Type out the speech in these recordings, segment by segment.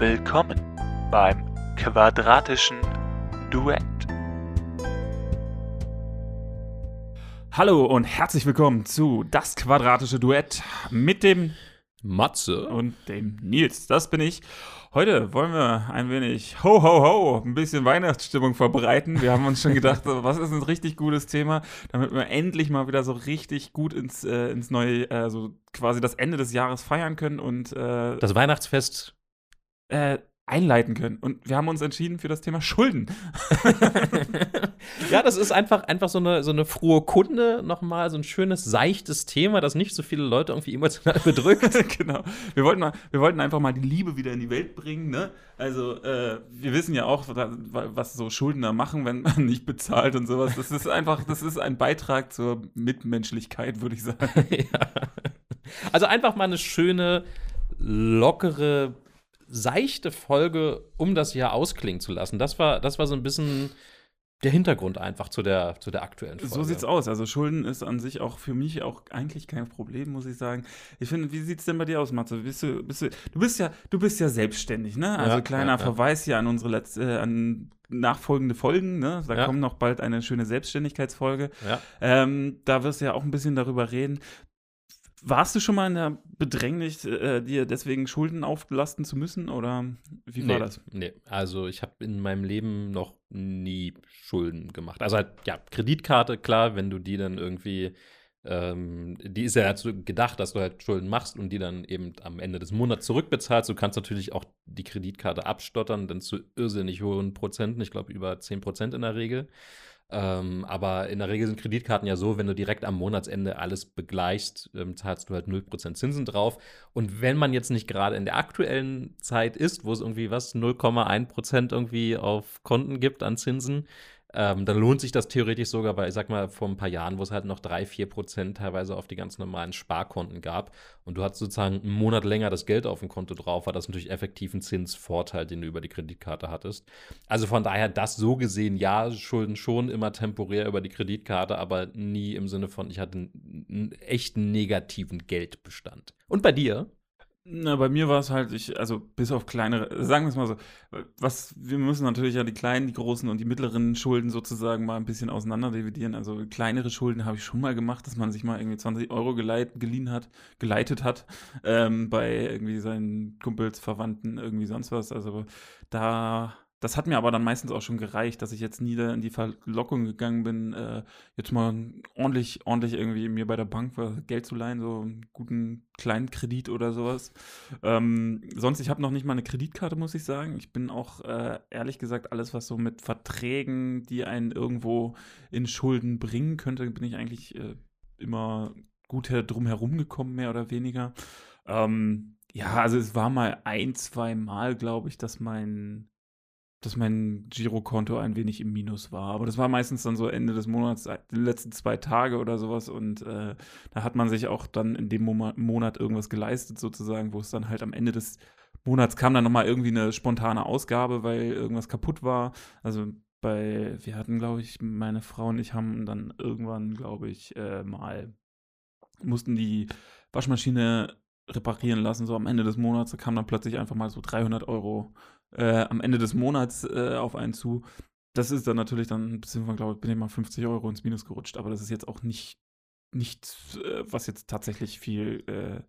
Willkommen beim quadratischen Duett. Hallo und herzlich willkommen zu Das quadratische Duett mit dem Matze. und dem Nils. Das bin ich. Heute wollen wir ein wenig ho ho ho, ein bisschen Weihnachtsstimmung verbreiten. Wir haben uns schon gedacht, was ist ein richtig gutes Thema, damit wir endlich mal wieder so richtig gut ins, äh, ins neue, äh, so quasi das Ende des Jahres feiern können und äh, Das Weihnachtsfest. Äh, einleiten können. Und wir haben uns entschieden für das Thema Schulden. ja, das ist einfach, einfach so, eine, so eine frohe Kunde nochmal, so ein schönes, seichtes Thema, das nicht so viele Leute irgendwie emotional bedrückt. genau. Wir wollten, mal, wir wollten einfach mal die Liebe wieder in die Welt bringen. Ne? Also, äh, wir wissen ja auch, was so Schuldner machen, wenn man nicht bezahlt und sowas. Das ist einfach, das ist ein Beitrag zur Mitmenschlichkeit, würde ich sagen. ja. Also einfach mal eine schöne, lockere, seichte Folge, um das Jahr ausklingen zu lassen. Das war, das war so ein bisschen der Hintergrund einfach zu der, zu der aktuellen Folge. So sieht's aus. Also Schulden ist an sich auch für mich auch eigentlich kein Problem, muss ich sagen. Ich finde, wie sieht's denn bei dir aus, Matze? Bist du, bist du, du bist ja, du bist ja selbstständig, ne? Also Ja, kleiner ja, ja. Verweis hier an unsere letzte, äh, an nachfolgende Folgen, ne? Da kommt noch bald eine schöne Selbstständigkeitsfolge. Ähm, da wirst du ja auch ein bisschen darüber reden. Warst du schon mal in der Bedrängnis, äh, dir deswegen Schulden auflasten zu müssen? Oder wie war nee, das? Nee, also ich habe in meinem Leben noch nie Schulden gemacht. Also halt, ja, Kreditkarte, klar, wenn du die dann irgendwie, ähm, die ist ja dazu gedacht, dass du halt Schulden machst und die dann eben am Ende des Monats zurückbezahlst. Du kannst natürlich auch die Kreditkarte abstottern, dann zu irrsinnig hohen Prozenten, ich glaube über 10 Prozent in der Regel. Ähm, aber in der Regel sind Kreditkarten ja so, wenn du direkt am Monatsende alles begleichst, ähm, zahlst du halt 0% Zinsen drauf. Und wenn man jetzt nicht gerade in der aktuellen Zeit ist, wo es irgendwie was 0,1% irgendwie auf Konten gibt an Zinsen, ähm, dann lohnt sich das theoretisch sogar, weil ich sag mal, vor ein paar Jahren, wo es halt noch 3, 4% teilweise auf die ganz normalen Sparkonten gab und du hattest sozusagen einen Monat länger das Geld auf dem Konto drauf, war das natürlich effektiv ein Zinsvorteil, den du über die Kreditkarte hattest. Also von daher, das so gesehen, ja, Schulden schon immer temporär über die Kreditkarte, aber nie im Sinne von, ich hatte einen, einen echten negativen Geldbestand. Und bei dir? Na, bei mir war es halt, ich, also bis auf kleinere, sagen wir es mal so, was, wir müssen natürlich ja die kleinen, die großen und die mittleren Schulden sozusagen mal ein bisschen auseinander dividieren. Also kleinere Schulden habe ich schon mal gemacht, dass man sich mal irgendwie 20 Euro geleit, geliehen hat, geleitet hat, ähm, bei irgendwie seinen Kumpels, Verwandten, irgendwie sonst was. Also da, das hat mir aber dann meistens auch schon gereicht, dass ich jetzt nie in die Verlockung gegangen bin, äh, jetzt mal ordentlich, ordentlich irgendwie mir bei der Bank Geld zu leihen, so einen guten kleinen Kredit oder sowas. Ähm, sonst, ich habe noch nicht mal eine Kreditkarte, muss ich sagen. Ich bin auch äh, ehrlich gesagt, alles, was so mit Verträgen, die einen irgendwo in Schulden bringen könnte, bin ich eigentlich äh, immer gut drum herum gekommen, mehr oder weniger. Ähm, ja, also es war mal ein, zwei Mal, glaube ich, dass mein dass mein Girokonto ein wenig im Minus war. Aber das war meistens dann so Ende des Monats, äh, die letzten zwei Tage oder sowas. Und äh, da hat man sich auch dann in dem Mo Monat irgendwas geleistet, sozusagen, wo es dann halt am Ende des Monats kam dann nochmal irgendwie eine spontane Ausgabe, weil irgendwas kaputt war. Also bei, wir hatten, glaube ich, meine Frau und ich haben dann irgendwann, glaube ich, äh, mal, mussten die Waschmaschine reparieren lassen, so am Ende des Monats. Da kam dann plötzlich einfach mal so 300 Euro äh, am Ende des Monats äh, auf einen zu. Das ist dann natürlich dann ein bisschen glaube ich, bin ich mal 50 Euro ins Minus gerutscht. Aber das ist jetzt auch nicht, nicht äh, was jetzt tatsächlich viel äh,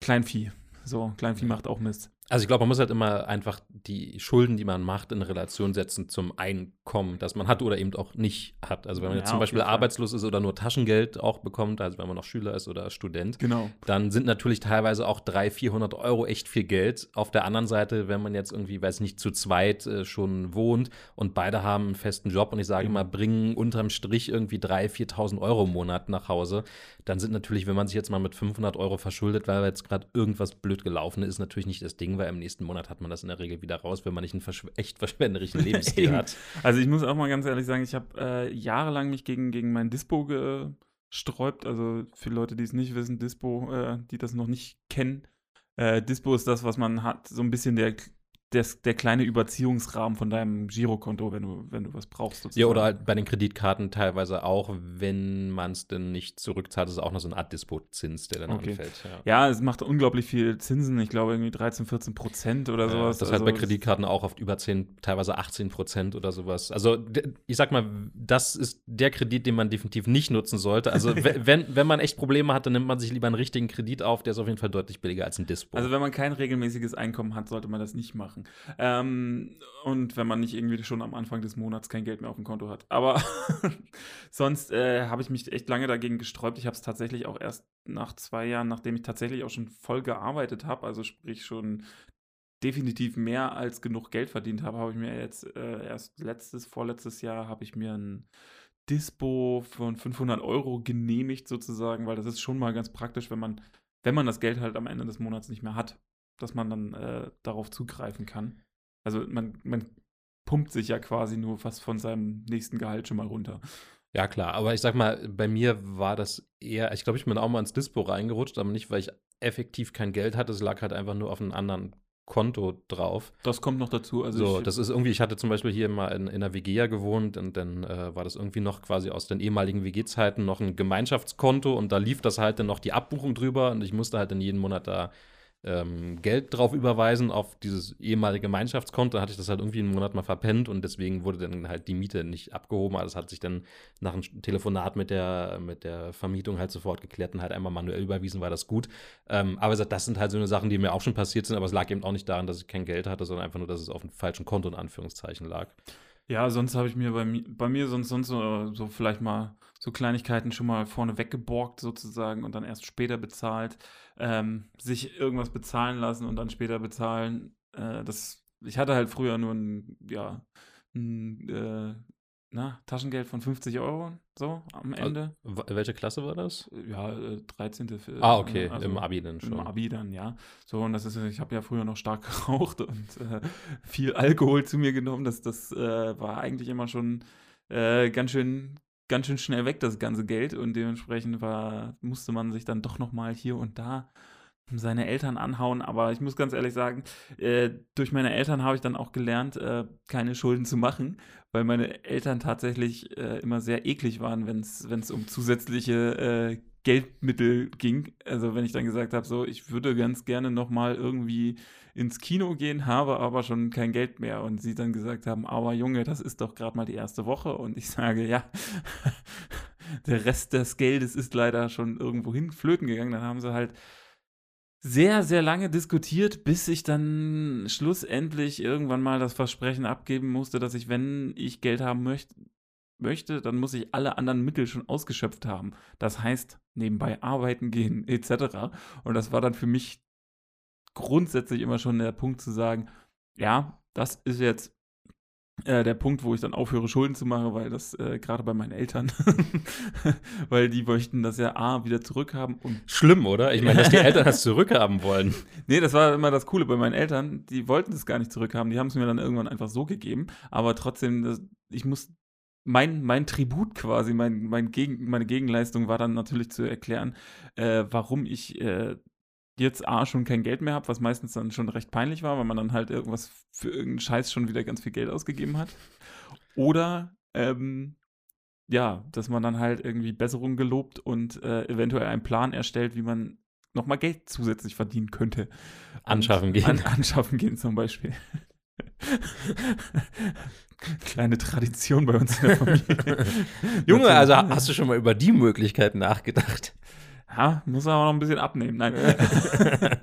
Kleinvieh. So, Kleinvieh macht auch Mist. Also ich glaube, man muss halt immer einfach die Schulden, die man macht, in Relation setzen zum Einkommen, das man hat oder eben auch nicht hat. Also wenn man Ja, jetzt zum Beispiel arbeitslos ist oder nur Taschengeld auch bekommt, also wenn man noch Schüler ist oder Student, Genau. dann sind natürlich teilweise auch 300, 400 Euro echt viel Geld. Auf der anderen Seite, wenn man jetzt irgendwie, weiß nicht, zu zweit äh, schon wohnt und beide haben einen festen Job und ich sage Eben. mal, bringen unterm Strich irgendwie 3.000, 4.000 Euro im Monat nach Hause, dann sind natürlich, wenn man sich jetzt mal mit 500 Euro verschuldet, weil jetzt gerade irgendwas blöd gelaufen ist, natürlich nicht das Ding, weil im nächsten Monat hat man das in der Regel wieder raus, wenn man nicht einen verschw echt verschwenderischen Lebensstil Eben. hat. Also ich muss auch mal ganz ehrlich sagen, ich habe äh, jahrelang mich gegen, gegen mein Dispo gesträubt. Also für Leute, die es nicht wissen, Dispo, äh, die das noch nicht kennen. Äh, Dispo ist das, was man hat, so ein bisschen der des, der kleine Überziehungsrahmen von deinem Girokonto, wenn du, wenn du was brauchst. Sozusagen. Ja, oder halt bei den Kreditkarten teilweise auch, wenn man es denn nicht zurückzahlt, ist auch noch so eine Art Dispo-Zins, der dann okay. anfällt. Ja. ja. es macht unglaublich viel Zinsen. Ich glaube irgendwie 13, 14 Prozent oder sowas. das ist also halt bei Kreditkarten auch oft über 10, teilweise 18 Prozent oder sowas. Also ich sag mal, das ist der Kredit, den man definitiv nicht nutzen sollte. Also wenn, wenn man echt Probleme hat, dann nimmt man sich lieber einen richtigen Kredit auf, der ist auf jeden Fall deutlich billiger als ein Dispo. Also wenn man kein regelmäßiges Einkommen hat, sollte man das nicht machen. Ähm, und wenn man nicht irgendwie schon am Anfang des Monats kein Geld mehr auf dem Konto hat. Aber sonst äh, habe ich mich echt lange dagegen gesträubt. Ich habe es tatsächlich auch erst nach zwei Jahren, nachdem ich tatsächlich auch schon voll gearbeitet habe, also sprich schon definitiv mehr als genug Geld verdient habe, habe ich mir jetzt äh, erst letztes, vorletztes Jahr habe ich mir ein Dispo von 500 Euro genehmigt sozusagen, weil das ist schon mal ganz praktisch, wenn man, wenn man das Geld halt am Ende des Monats nicht mehr hat, dass man dann äh, darauf zugreifen kann. Also man, man pumpt sich ja quasi nur fast von seinem nächsten Gehalt schon mal runter. Ja, klar, aber ich sag mal, bei mir war das eher, ich glaube, ich bin auch mal ins Dispo reingerutscht, aber nicht, weil ich effektiv kein Geld hatte, es lag halt einfach nur auf einem anderen Konto drauf. Das kommt noch dazu. Also so, das ist irgendwie, ich hatte zum Beispiel hier mal in, in einer WG ja gewohnt und dann äh, war das irgendwie noch quasi aus den ehemaligen WG-Zeiten noch ein Gemeinschaftskonto und da lief das halt dann noch die Abbuchung drüber und ich musste halt dann jeden Monat da ähm, Geld drauf überweisen auf dieses ehemalige Gemeinschaftskonto. Dann hatte ich das halt irgendwie einen Monat mal verpennt und deswegen wurde dann halt die Miete nicht abgehoben. Also das hat sich dann nach einem Telefonat mit der, mit der Vermietung halt sofort geklärt und halt einmal manuell überwiesen, war das gut. Ähm, aber das sind halt so eine Sachen, die mir auch schon passiert sind, aber es lag eben auch nicht daran, dass ich kein Geld hatte, sondern einfach nur, dass es auf dem falschen Konto in Anführungszeichen lag. Ja, sonst habe ich mir bei, mir bei mir sonst, sonst so, so, vielleicht mal so Kleinigkeiten schon mal vorne weggeborgt sozusagen und dann erst später bezahlt. Ähm, sich irgendwas bezahlen lassen und dann später bezahlen. Äh, das, ich hatte halt früher nur ein, ja, ein, äh, na, Taschengeld von 50 Euro, so am Ende. Also, welche Klasse war das? Ja, 13. Äh, ah, okay, also im Abi dann schon. Im Abi dann, ja. So, und das ist, ich habe ja früher noch stark geraucht und äh, viel Alkohol zu mir genommen. Das, das äh, war eigentlich immer schon äh, ganz schön ganz schön schnell weg, das ganze Geld. Und dementsprechend war, musste man sich dann doch nochmal hier und da seine Eltern anhauen. Aber ich muss ganz ehrlich sagen, äh, durch meine Eltern habe ich dann auch gelernt, äh, keine Schulden zu machen, weil meine Eltern tatsächlich äh, immer sehr eklig waren, wenn es um zusätzliche äh, Geldmittel ging. Also wenn ich dann gesagt habe, so, ich würde ganz gerne nochmal irgendwie ins Kino gehen, habe aber schon kein Geld mehr. Und sie dann gesagt haben, aber Junge, das ist doch gerade mal die erste Woche. Und ich sage, ja, der Rest des Geldes ist leider schon irgendwo hin flöten gegangen. Dann haben sie halt sehr, sehr lange diskutiert, bis ich dann schlussendlich irgendwann mal das Versprechen abgeben musste, dass ich, wenn ich Geld haben möchte, möchte, dann muss ich alle anderen Mittel schon ausgeschöpft haben. Das heißt, nebenbei arbeiten gehen, etc. Und das war dann für mich grundsätzlich immer schon der Punkt zu sagen, ja, das ist jetzt äh, der Punkt, wo ich dann aufhöre, Schulden zu machen, weil das äh, gerade bei meinen Eltern, weil die möchten das ja A wieder zurückhaben. Und Schlimm, oder? Ich meine, dass die Eltern das zurückhaben wollen. Nee, das war immer das Coole bei meinen Eltern. Die wollten es gar nicht zurückhaben. Die haben es mir dann irgendwann einfach so gegeben. Aber trotzdem, das, ich muss mein, mein Tribut quasi, mein, mein Gegen, meine Gegenleistung war dann natürlich zu erklären, äh, warum ich äh, jetzt A schon kein Geld mehr habe, was meistens dann schon recht peinlich war, weil man dann halt irgendwas für irgendeinen Scheiß schon wieder ganz viel Geld ausgegeben hat. Oder ähm, ja, dass man dann halt irgendwie Besserung gelobt und äh, eventuell einen Plan erstellt, wie man nochmal Geld zusätzlich verdienen könnte. Anschaffen gehen. An, anschaffen gehen zum Beispiel. Kleine Tradition bei uns in der Familie. Junge, also hast du schon mal über die Möglichkeiten nachgedacht? Ja, muss aber noch ein bisschen abnehmen. Nein.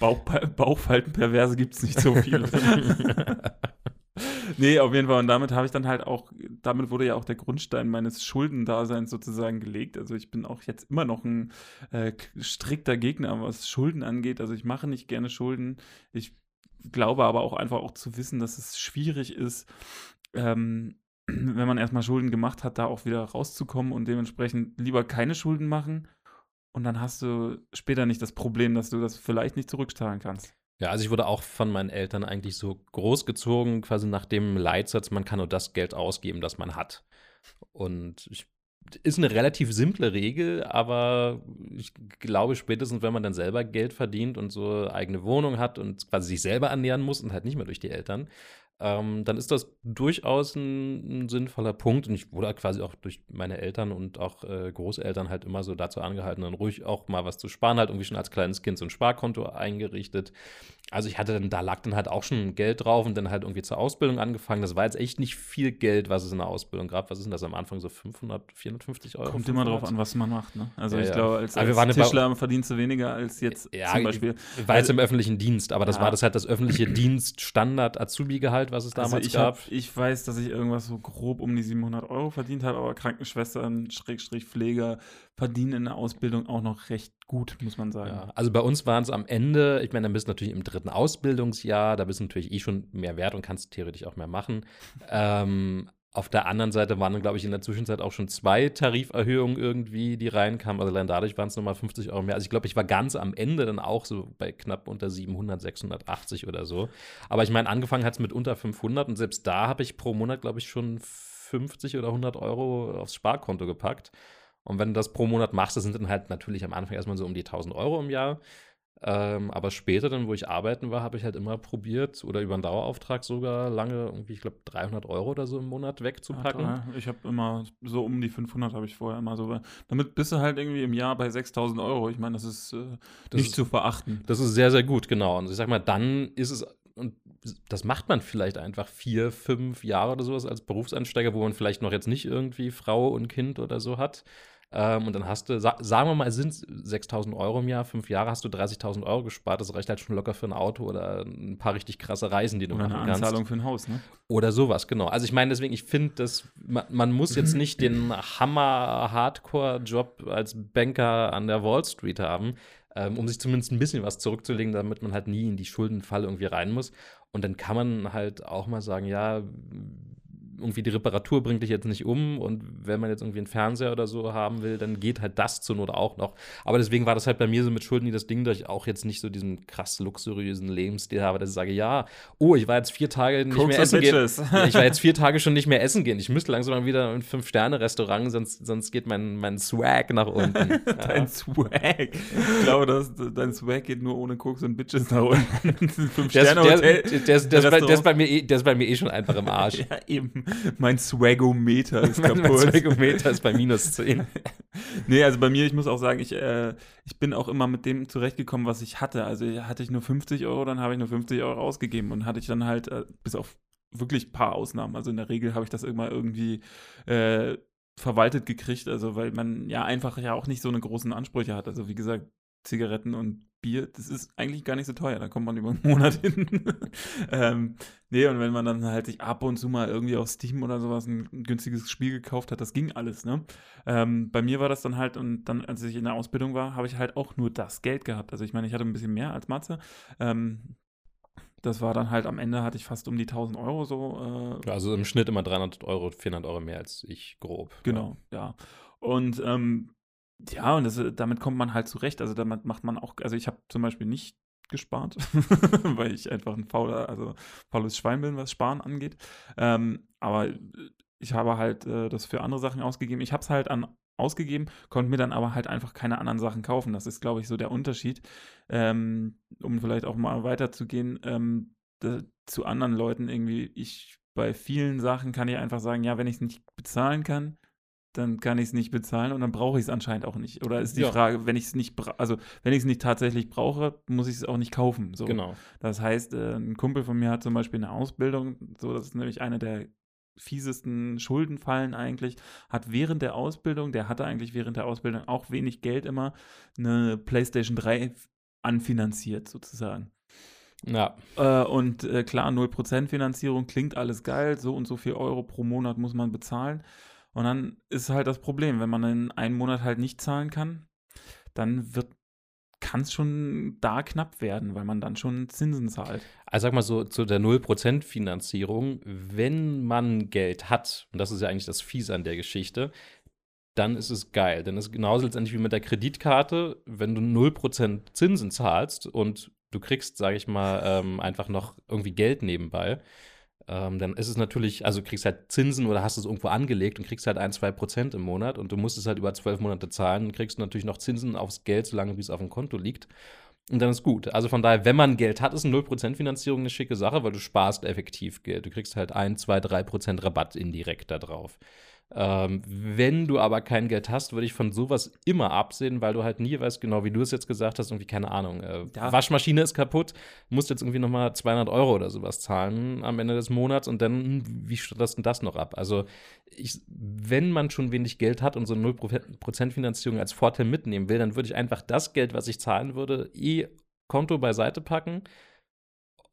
Bauch, Bauchfaltenperverse gibt es nicht so viele. nee, auf jeden Fall. Und damit habe ich dann halt auch, damit wurde ja auch der Grundstein meines Schuldendaseins sozusagen gelegt. Also ich bin auch jetzt immer noch ein äh, strikter Gegner, was Schulden angeht. Also ich mache nicht gerne Schulden. Ich glaube aber auch einfach auch zu wissen, dass es schwierig ist, ähm, wenn man erstmal Schulden gemacht hat, da auch wieder rauszukommen und dementsprechend lieber keine Schulden machen. Und dann hast du später nicht das Problem, dass du das vielleicht nicht zurückzahlen kannst. Ja, also ich wurde auch von meinen Eltern eigentlich so großgezogen, quasi nach dem Leitsatz, man kann nur das Geld ausgeben, das man hat. Und ich ist eine relativ simple Regel, aber ich glaube, spätestens, wenn man dann selber Geld verdient und so eigene Wohnung hat und quasi sich selber ernähren muss und halt nicht mehr durch die Eltern, ähm, dann ist das durchaus ein, ein, sinnvoller Punkt. Und ich wurde quasi auch durch meine Eltern und auch äh, Großeltern halt immer so dazu angehalten, dann ruhig auch mal was zu sparen, halt irgendwie schon als kleines Kind so ein Sparkonto eingerichtet. Also ich hatte dann, da lag dann halt auch schon Geld drauf und dann halt irgendwie zur Ausbildung angefangen. Das war jetzt echt nicht viel Geld, was es in der Ausbildung gab. Was ist denn das am Anfang? So 500, 450 Euro? Kommt 500? immer drauf an, was man macht. Ne? Also Ja, ich ja. glaube, als, als Tischler verdienst du weniger als jetzt Ja, zum Beispiel. War jetzt im öffentlichen Dienst, aber das war das halt das öffentliche Dienststandard-Azubi-Gehalt, was es damals also ich, gab. hab, ich weiß, dass ich irgendwas so grob um die 700 Euro verdient habe, aber Krankenschwestern, Schrägstrich Pfleger verdienen in der Ausbildung auch noch recht gut, muss man sagen. Ja, also bei uns waren es am Ende, ich meine, dann bist du natürlich im dritten Ausbildungsjahr, da bist du natürlich eh schon mehr wert und kannst theoretisch auch mehr machen. Ähm, auf der anderen Seite waren dann, glaube ich, in der Zwischenzeit auch schon zwei Tariferhöhungen irgendwie, die reinkamen. Also allein dadurch waren es nochmal 50 Euro mehr. Also ich glaube, ich war ganz am Ende dann auch so bei knapp unter 700, 680 oder so. Aber ich meine, angefangen hat es mit unter 500 und selbst da habe ich pro Monat, glaube ich, schon 50 oder 100 Euro aufs Sparkonto gepackt. Und wenn du das pro Monat machst, das sind dann halt natürlich am Anfang erstmal so um die 1000 Euro im Jahr. Ähm, aber später dann, wo ich arbeiten war, habe ich halt immer probiert oder über einen Dauerauftrag sogar lange irgendwie, ich glaube, 300 Euro oder so im Monat wegzupacken. Ja, ich habe immer so um die 500 habe ich vorher immer so. Damit bist du halt irgendwie im Jahr bei 6000 Euro. Ich meine, das ist äh, Das nicht ist- zu verachten. Das ist sehr, sehr gut, genau. Und ich sag mal, dann ist es, und das macht man vielleicht einfach vier, fünf Jahre oder sowas als Berufseinsteiger, wo man vielleicht noch jetzt nicht irgendwie Frau und Kind oder so hat. Ähm, und dann hast du, sa sagen wir mal, es sind 6000 Euro im Jahr, fünf Jahre hast du 30.000 Euro gespart. Das reicht halt schon locker für ein Auto oder ein paar richtig krasse Reisen, die du Oder eine machen kannst. Anzahlung für ein Haus, ne? Oder sowas, genau. Also ich meine, deswegen, ich finde, dass man, man muss jetzt nicht den Hammer-Hardcore-Job als Banker an der Wall Street haben, ähm, um sich zumindest ein bisschen was zurückzulegen, damit man halt nie in die Schuldenfalle irgendwie rein muss. Und dann kann man halt auch mal sagen, ja, irgendwie die Reparatur bringt dich jetzt nicht um und wenn man jetzt irgendwie einen Fernseher oder so haben will, dann geht halt das zur Not auch noch. Aber deswegen war das halt bei mir so mit Schulden nie das Ding, dass ich auch jetzt nicht so diesen krass luxuriösen Lebensstil habe, dass ich sage, ja, oh, ich war jetzt vier Tage nicht Koks mehr essen gehen. Ja, ich war jetzt vier Tage schon nicht mehr essen gehen. Ich müsste langsam mal wieder in ein Fünf-Sterne-Restaurant, sonst, sonst geht mein, mein Swag nach unten. Dein Swag. Ich glaube, dass dein Swag geht nur ohne Koks und Bitches nach unten. Fünf Der ist, Sterne der, Hotel. der, der, ist- der, ist bei, der, ist Restaurant. bei mir eh, der ist bei mir eh schon einfach im Arsch. Ja, eben. Mein Swagometer ist Mein, mein kaputt. Swagometer ist bei minus 10. Nee, also bei mir, ich muss auch sagen, ich, äh, ich bin auch immer mit dem zurechtgekommen, was ich hatte. Also hatte ich nur 50 Euro, dann habe ich nur 50 Euro ausgegeben und hatte ich dann halt, äh, bis auf wirklich ein paar Ausnahmen, also in der Regel habe ich das immer irgendwie äh, verwaltet gekriegt, also weil man ja einfach ja auch nicht so eine großen Ansprüche hat. Also wie gesagt, Zigaretten und Bier, das ist eigentlich gar nicht so teuer, da kommt man über einen Monat hin. ähm, nee, und wenn man dann halt sich ab und zu mal irgendwie auf Steam oder sowas ein, ein günstiges Spiel gekauft hat, das ging alles, ne? Ähm, bei mir war das dann halt, und dann, als ich in der Ausbildung war, habe ich halt auch nur das Geld gehabt. Also ich meine, ich hatte ein bisschen mehr als Matze. Ähm, das war dann halt am Ende hatte ich fast um die 1000 Euro so. Äh, Also im Schnitt immer 300 Euro, 400 Euro mehr als ich, grob. Genau, ja. Und ähm, ja, und das, damit kommt man halt zurecht. Also damit macht man auch, also ich habe zum Beispiel nicht gespart, weil ich einfach ein fauler, also faules Schwein bin, was Sparen angeht. Ähm, aber ich habe halt äh, das für andere Sachen ausgegeben. Ich habe es halt an ausgegeben, konnte mir dann aber halt einfach keine anderen Sachen kaufen. Das ist, glaube ich, so der Unterschied, ähm, um vielleicht auch mal weiterzugehen ähm, da, zu anderen Leuten irgendwie. Ich bei vielen Sachen kann ich einfach sagen, ja, wenn ich es nicht bezahlen kann, dann kann ich es nicht bezahlen und dann brauche ich es anscheinend auch nicht. Oder ist die Ja. Frage, wenn ich es nicht, also wenn ich es nicht tatsächlich brauche, muss ich es auch nicht kaufen. So. Genau. Das heißt, äh, ein Kumpel von mir hat zum Beispiel eine Ausbildung, so das ist nämlich eine der fiesesten Schuldenfallen eigentlich, hat während der Ausbildung, der hatte eigentlich während der Ausbildung auch wenig Geld immer, eine PlayStation 3 anfinanziert sozusagen. Ja, Äh, und äh, klar, 0% Finanzierung klingt alles geil, so und so viel Euro pro Monat muss man bezahlen. Und dann ist halt das Problem, wenn man in einem Monat halt nicht zahlen kann, dann wird kann es schon da knapp werden, weil man dann schon Zinsen zahlt. Also sag mal so zu der 0% Finanzierung, wenn man Geld hat, und das ist ja eigentlich das Fies an der Geschichte, dann ist es geil. Denn es ist genauso letztendlich wie mit der Kreditkarte, wenn du 0% Zinsen zahlst und du kriegst, sage ich mal, ähm, einfach noch irgendwie Geld nebenbei, ähm, dann ist es natürlich, also kriegst halt Zinsen oder hast es irgendwo angelegt und kriegst halt ein, zwei Prozent im Monat und du musst es halt über zwölf Monate zahlen, dann kriegst natürlich noch Zinsen aufs Geld, solange wie es auf dem Konto liegt. Und dann ist gut. Also von daher, wenn man Geld hat, ist eine 0% Finanzierung eine schicke Sache, weil du sparst effektiv Geld. Du kriegst halt 1, 2, 3% Rabatt indirekt da drauf. Ähm, wenn du aber kein Geld hast, würde ich von sowas immer absehen, weil du halt nie weißt, genau wie du es jetzt gesagt hast, irgendwie keine Ahnung. Äh, Ja. Waschmaschine ist kaputt, musst jetzt irgendwie nochmal 200 Euro oder sowas zahlen am Ende des Monats und dann, hm, wie stattest du das noch ab? Also, ich, wenn man schon wenig Geld hat und so eine 0% Finanzierung als Vorteil mitnehmen will, dann würde ich einfach das Geld, was ich zahlen würde, eh Konto beiseite packen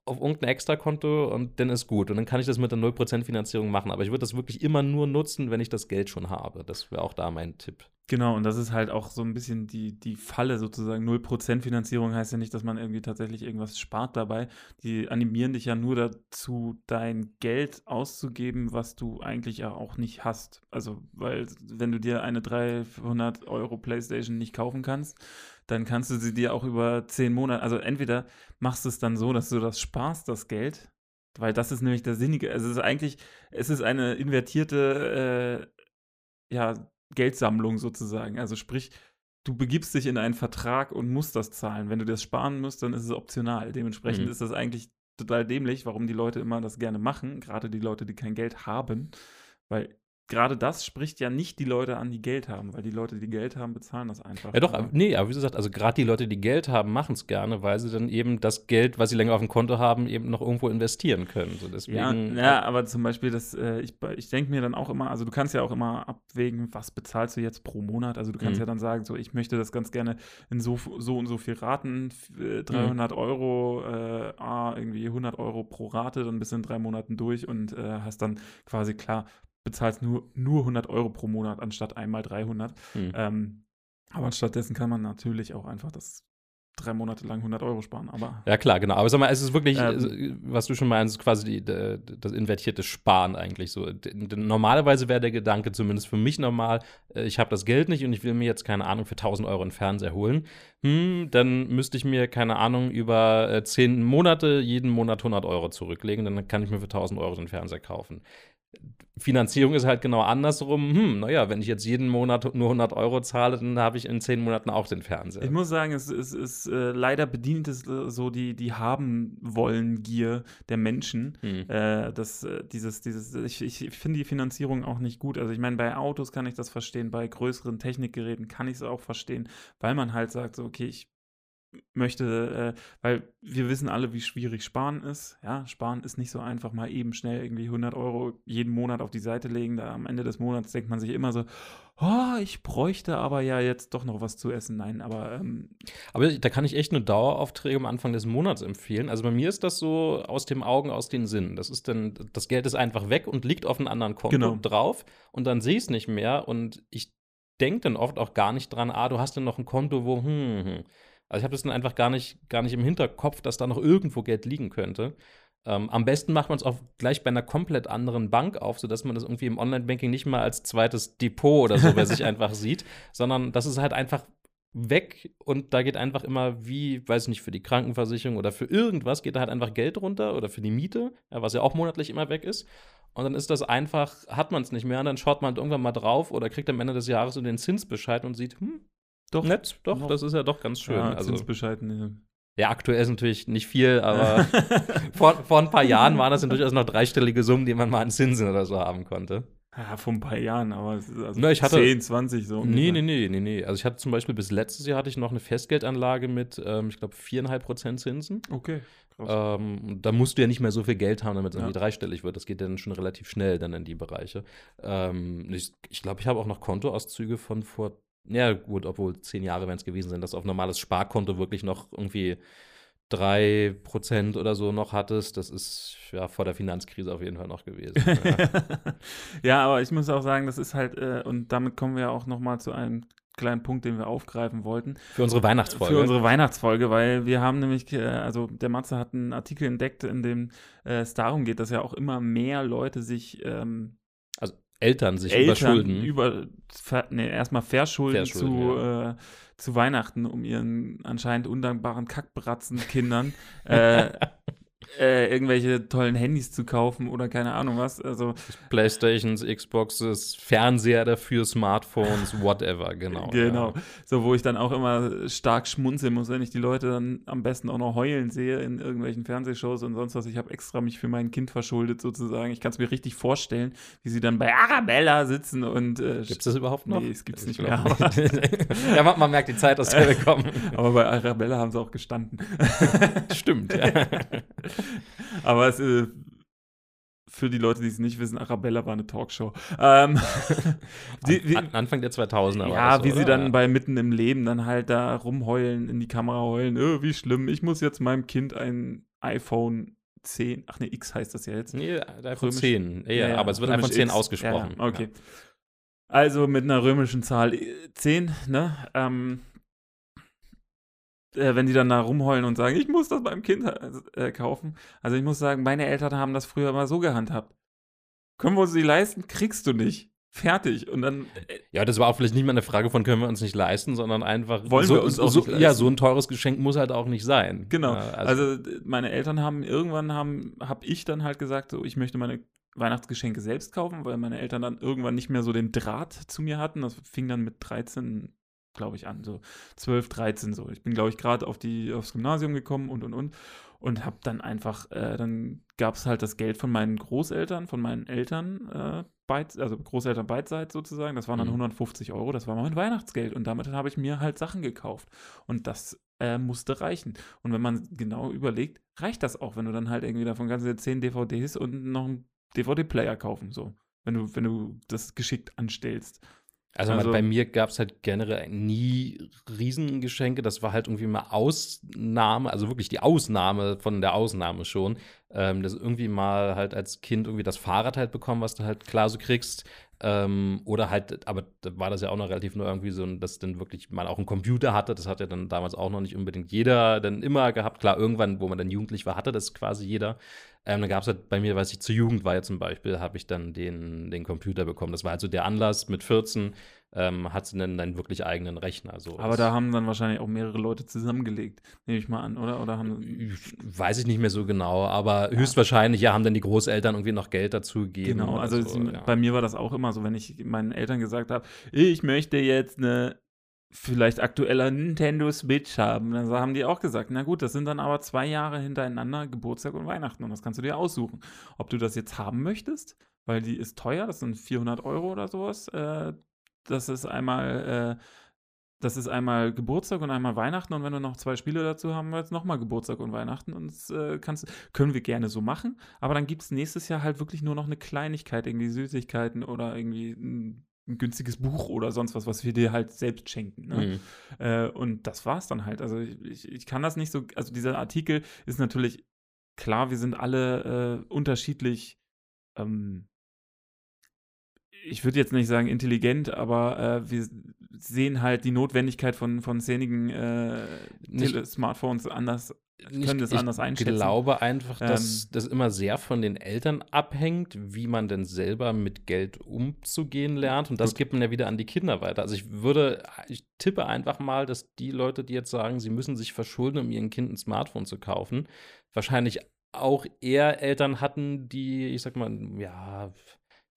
auf irgendein Extrakonto und dann ist gut. Und dann kann ich das mit der 0% Finanzierung machen. Aber ich würde das wirklich immer nur nutzen, wenn ich das Geld schon habe. Das wäre auch da mein Tipp. Genau, und das ist halt auch so ein bisschen die, die Falle sozusagen. 0% Finanzierung heißt ja nicht, dass man irgendwie tatsächlich irgendwas spart dabei. Die animieren dich ja nur dazu, dein Geld auszugeben, was du eigentlich ja auch nicht hast. Also, weil wenn du dir eine 300 Euro Playstation nicht kaufen kannst, dann kannst du sie dir auch über 10 Monate, also entweder machst du es dann so, dass du das sparst, das Geld, weil das ist nämlich der sinnige, also es ist eigentlich, es ist eine invertierte, äh, ja, Geldsammlung sozusagen. Also sprich, du begibst dich in einen Vertrag und musst das zahlen. Wenn du das sparen musst, dann ist es optional. Dementsprechend Mhm. ist das eigentlich total dämlich, warum die Leute immer das gerne machen, gerade die Leute, die kein Geld haben, weil gerade das spricht ja nicht die Leute an, die Geld haben, weil die Leute, die Geld haben, bezahlen das einfach. Ja, doch, Aber- nee, aber wie gesagt, also gerade die Leute, die Geld haben, machen es gerne, weil sie dann eben das Geld, was sie länger auf dem Konto haben, eben noch irgendwo investieren können. So deswegen, Ja, ja, aber zum Beispiel, das, äh, ich, ich denke mir dann auch immer, also du kannst ja auch immer abwägen, was bezahlst du jetzt pro Monat. Also du kannst Mhm. ja dann sagen, so ich möchte das ganz gerne in so, so und so viel Raten, f- äh, 300 Euro, äh, ah, irgendwie 100 Euro pro Rate, dann bist du in drei Monaten durch und äh, hast dann quasi klar, bezahlst nur, nur 100 Euro pro Monat anstatt einmal 300. Hm. Ähm, aber stattdessen kann man natürlich auch einfach das drei Monate lang 100 Euro sparen. Aber Ja, klar, genau. Aber sag mal, es ist wirklich, Ähm, äh, was du schon meinst, quasi die, das invertierte Sparen eigentlich so. Normalerweise wäre der Gedanke, zumindest für mich normal, äh, ich habe das Geld nicht und ich will mir jetzt, keine Ahnung, für 1000 Euro einen Fernseher holen. Hm, dann müsste ich mir, keine Ahnung, über äh, 10 Monate jeden Monat 100 Euro zurücklegen. Dann kann ich mir für 1000 Euro den Fernseher kaufen. Finanzierung ist halt genau andersrum. Hm, naja, wenn ich jetzt jeden Monat nur 100 Euro zahle, dann habe ich in 10 Monaten auch den Fernseher. Ich muss sagen, es ist, es ist äh, leider bedient es äh, so die, die haben wollen Gier der Menschen. Hm. Äh, das, äh, dieses, dieses, ich, ich finde die Finanzierung auch nicht gut. Also ich meine, bei Autos kann ich das verstehen, bei größeren Technikgeräten kann ich es auch verstehen, weil man halt sagt, so, okay, ich möchte, äh, weil wir wissen alle, wie schwierig Sparen ist. Ja, Sparen ist nicht so einfach, mal eben schnell irgendwie 100 Euro jeden Monat auf die Seite legen. Da am Ende des Monats denkt man sich immer so, oh, ich bräuchte aber ja jetzt doch noch was zu essen. Nein, aber ähm, Aber da kann ich echt nur Daueraufträge am Anfang des Monats empfehlen. Also bei mir ist das so aus dem Augen, aus den Sinnen. Das ist dann, das Geld ist einfach weg und liegt auf einem anderen Konto Genau. drauf und dann sehe ich es nicht mehr und ich denke dann oft auch gar nicht dran, ah, du hast dann noch ein Konto, wo, hm, hm. Also ich habe das dann einfach gar nicht, gar nicht im Hinterkopf, dass da noch irgendwo Geld liegen könnte. Ähm, am besten macht man es auch gleich bei einer komplett anderen Bank auf, sodass man das irgendwie im Online-Banking nicht mal als zweites Depot oder so bei sich einfach sieht, sondern das ist halt einfach weg und da geht einfach immer wie, weiß ich nicht, für die Krankenversicherung oder für irgendwas geht da halt einfach Geld runter oder für die Miete, ja, was ja auch monatlich immer weg ist. Und dann ist das einfach, hat man es nicht mehr und dann schaut man halt irgendwann mal drauf oder kriegt am Ende des Jahres so den Zinsbescheid und sieht, hm, doch, nett, doch, Doch. das ist ja doch ganz schön. ja, also, Zinsbescheid, nee. ja, aktuell ist natürlich nicht viel, aber vor, vor ein paar Jahren waren das dann durchaus noch dreistellige Summen, die man mal an Zinsen oder so haben konnte. ja, vor ein paar Jahren, aber es ist also Na, ich hatte- 10, 20 so. Nee, ungefähr. nee, nee, nee, nee. Also ich hatte zum Beispiel bis letztes Jahr hatte ich noch eine Festgeldanlage mit, ähm, ich glaube, 4,5% Zinsen. Okay. Ähm, da musst du ja nicht mehr so viel Geld haben, damit es irgendwie Ja. dreistellig wird. Das geht dann schon relativ schnell dann in die Bereiche. Ähm, ich glaube, ich, glaub, ich habe auch noch Kontoauszüge von vor, ja gut, obwohl zehn Jahre werden es gewesen sein, dass du auf normales Sparkonto wirklich noch irgendwie 3% oder so noch hattest. Das ist ja vor der Finanzkrise auf jeden Fall noch gewesen. ja. ja, aber ich muss auch sagen, das ist halt, äh, und damit kommen wir auch noch mal zu einem kleinen Punkt, den wir aufgreifen wollten. Für unsere Weihnachtsfolge. Für unsere Weihnachtsfolge, weil wir haben nämlich, äh, also der Matze hat einen Artikel entdeckt, in dem äh, es darum geht, dass ja auch immer mehr Leute sich ähm, Eltern sich Eltern überschulden. über, ver, nee, erstmal verschulden, Verschulden, zu, äh, zu Weihnachten, um ihren anscheinend undankbaren Kackbratzen-Kindern äh, äh, irgendwelche tollen Handys zu kaufen oder keine Ahnung was. Also Playstations, Xboxes, Fernseher dafür, Smartphones, whatever, genau. Genau. Ja. So, wo ich dann auch immer stark schmunzeln muss, wenn ich die Leute dann am besten auch noch heulen sehe in irgendwelchen Fernsehshows und sonst was. Ich habe extra mich für mein Kind verschuldet sozusagen. Ich kann es mir richtig vorstellen, wie sie dann bei Arabella sitzen und äh, Gibt es das überhaupt noch? Nee, es gibt's Ich nicht glaub mehr. nicht. ja, man, man merkt die Zeit, dass wir kommen. Aber bei Arabella haben sie auch gestanden. Stimmt, ja. Aber es, äh, für die Leute, die es nicht wissen, Arabella war eine Talkshow. Ähm, die, wie, An, Anfang der 2000er war ja, das, wie sie oder? dann bei Mitten im Leben dann halt da rumheulen, in die Kamera heulen, oh, wie schlimm, ich muss jetzt meinem Kind ein iPhone 10, ach ne, X heißt das ja jetzt. Nee, iPhone Römisch- 10. Ja, Ja, ja, aber es wird römisch iPhone 10 X. ausgesprochen. Ja, ja, okay. Also mit einer römischen Zahl äh, 10, ne? Ähm, äh, wenn die dann da rumheulen und sagen, ich muss das beim Kind äh, kaufen. Also ich muss sagen, meine Eltern haben das früher immer so gehandhabt. Können wir uns die leisten? Kriegst du nicht. Fertig. Und dann äh, Ja, das war auch vielleicht nicht mal eine Frage von, können wir uns nicht leisten, sondern einfach. Wollen so, wir uns auch so, nicht Ja, so ein teures Geschenk muss halt auch nicht sein. Genau. Also, äh, meine Eltern haben irgendwann haben, habe ich dann halt gesagt, so ich möchte meine Weihnachtsgeschenke selbst kaufen, weil meine Eltern dann irgendwann nicht mehr so den Draht zu mir hatten. Das fing dann mit 13, glaube ich, an, so 12, 13 so. Ich bin, glaube ich, gerade auf die aufs Gymnasium gekommen und und und und habe dann einfach, äh, dann gab es halt das Geld von meinen Großeltern, von meinen Eltern, äh, beid, also Großeltern beidseits sozusagen. Das waren dann Mhm. 150 Euro. Das war mein Weihnachtsgeld und damit habe ich mir halt Sachen gekauft und das äh, musste reichen. Und wenn man genau überlegt, reicht das auch, wenn du dann halt irgendwie davon dir 10 DVDs und noch einen DVD-Player kaufen, so. Wenn du, wenn du das geschickt anstellst. Also, Also- bei mir gab es halt generell nie Riesengeschenke. Das war halt irgendwie mal Ausnahme, also wirklich die Ausnahme von der Ausnahme schon. Ähm, dass irgendwie mal halt als Kind irgendwie das Fahrrad halt bekommen, was du halt klar so kriegst. Ähm, oder halt, aber da war das ja auch noch relativ nur irgendwie so, dass dann wirklich mal auch einen Computer hatte. Das hat ja dann damals auch noch nicht unbedingt jeder dann immer gehabt. Klar, irgendwann, wo man dann jugendlich war, hatte das quasi jeder. Ähm, dann gab es halt bei mir, weiß ich, zur Jugend war ja zum Beispiel, habe ich dann den, den Computer bekommen. Das war halt so der Anlass mit 14, ähm, hat sie dann einen wirklich eigenen Rechner. So. Aber da haben dann wahrscheinlich auch mehrere Leute zusammengelegt, nehme ich mal an, oder? Oder haben. Weiß ich nicht mehr so genau, aber höchstwahrscheinlich, ja, haben dann die Großeltern irgendwie noch Geld dazu gegeben. Genau, also so, es- ja. bei mir war das auch immer so, wenn ich meinen Eltern gesagt habe, ich möchte jetzt eine vielleicht aktueller Nintendo Switch haben, dann haben die auch gesagt, na gut, das sind dann aber zwei Jahre hintereinander Geburtstag und Weihnachten und das kannst du dir aussuchen, ob du das jetzt haben möchtest, weil die ist teuer, das sind 400 Euro oder sowas, äh, das ist einmal, äh, das ist einmal Geburtstag und einmal Weihnachten und wenn du noch zwei Spiele dazu haben willst, nochmal Geburtstag und Weihnachten und das äh, kannst, können wir gerne so machen, aber dann gibt es nächstes Jahr halt wirklich nur noch eine Kleinigkeit, irgendwie Süßigkeiten oder irgendwie ein, ein günstiges Buch oder sonst was, was wir dir halt selbst schenken. Ne? Mhm. Äh, und das war's dann halt. Also ich, ich, ich kann das nicht so, also dieser Artikel ist natürlich klar, wir sind alle äh, unterschiedlich, ähm, ich würde jetzt nicht sagen intelligent, aber äh, wir sehen halt die Notwendigkeit von, von szenigen äh, Smartphones anders, Ich- können das ich anders einschätzen. glaube einfach, dass Ähm, das immer sehr von den Eltern abhängt, wie man denn selber mit Geld umzugehen lernt. Und das Gut. gibt man ja wieder an die Kinder weiter. Also ich würde, ich tippe einfach mal, dass die Leute, die jetzt sagen, sie müssen sich verschulden, um ihren Kind ein Smartphone zu kaufen, wahrscheinlich auch eher Eltern hatten, die, ich sag mal, ja,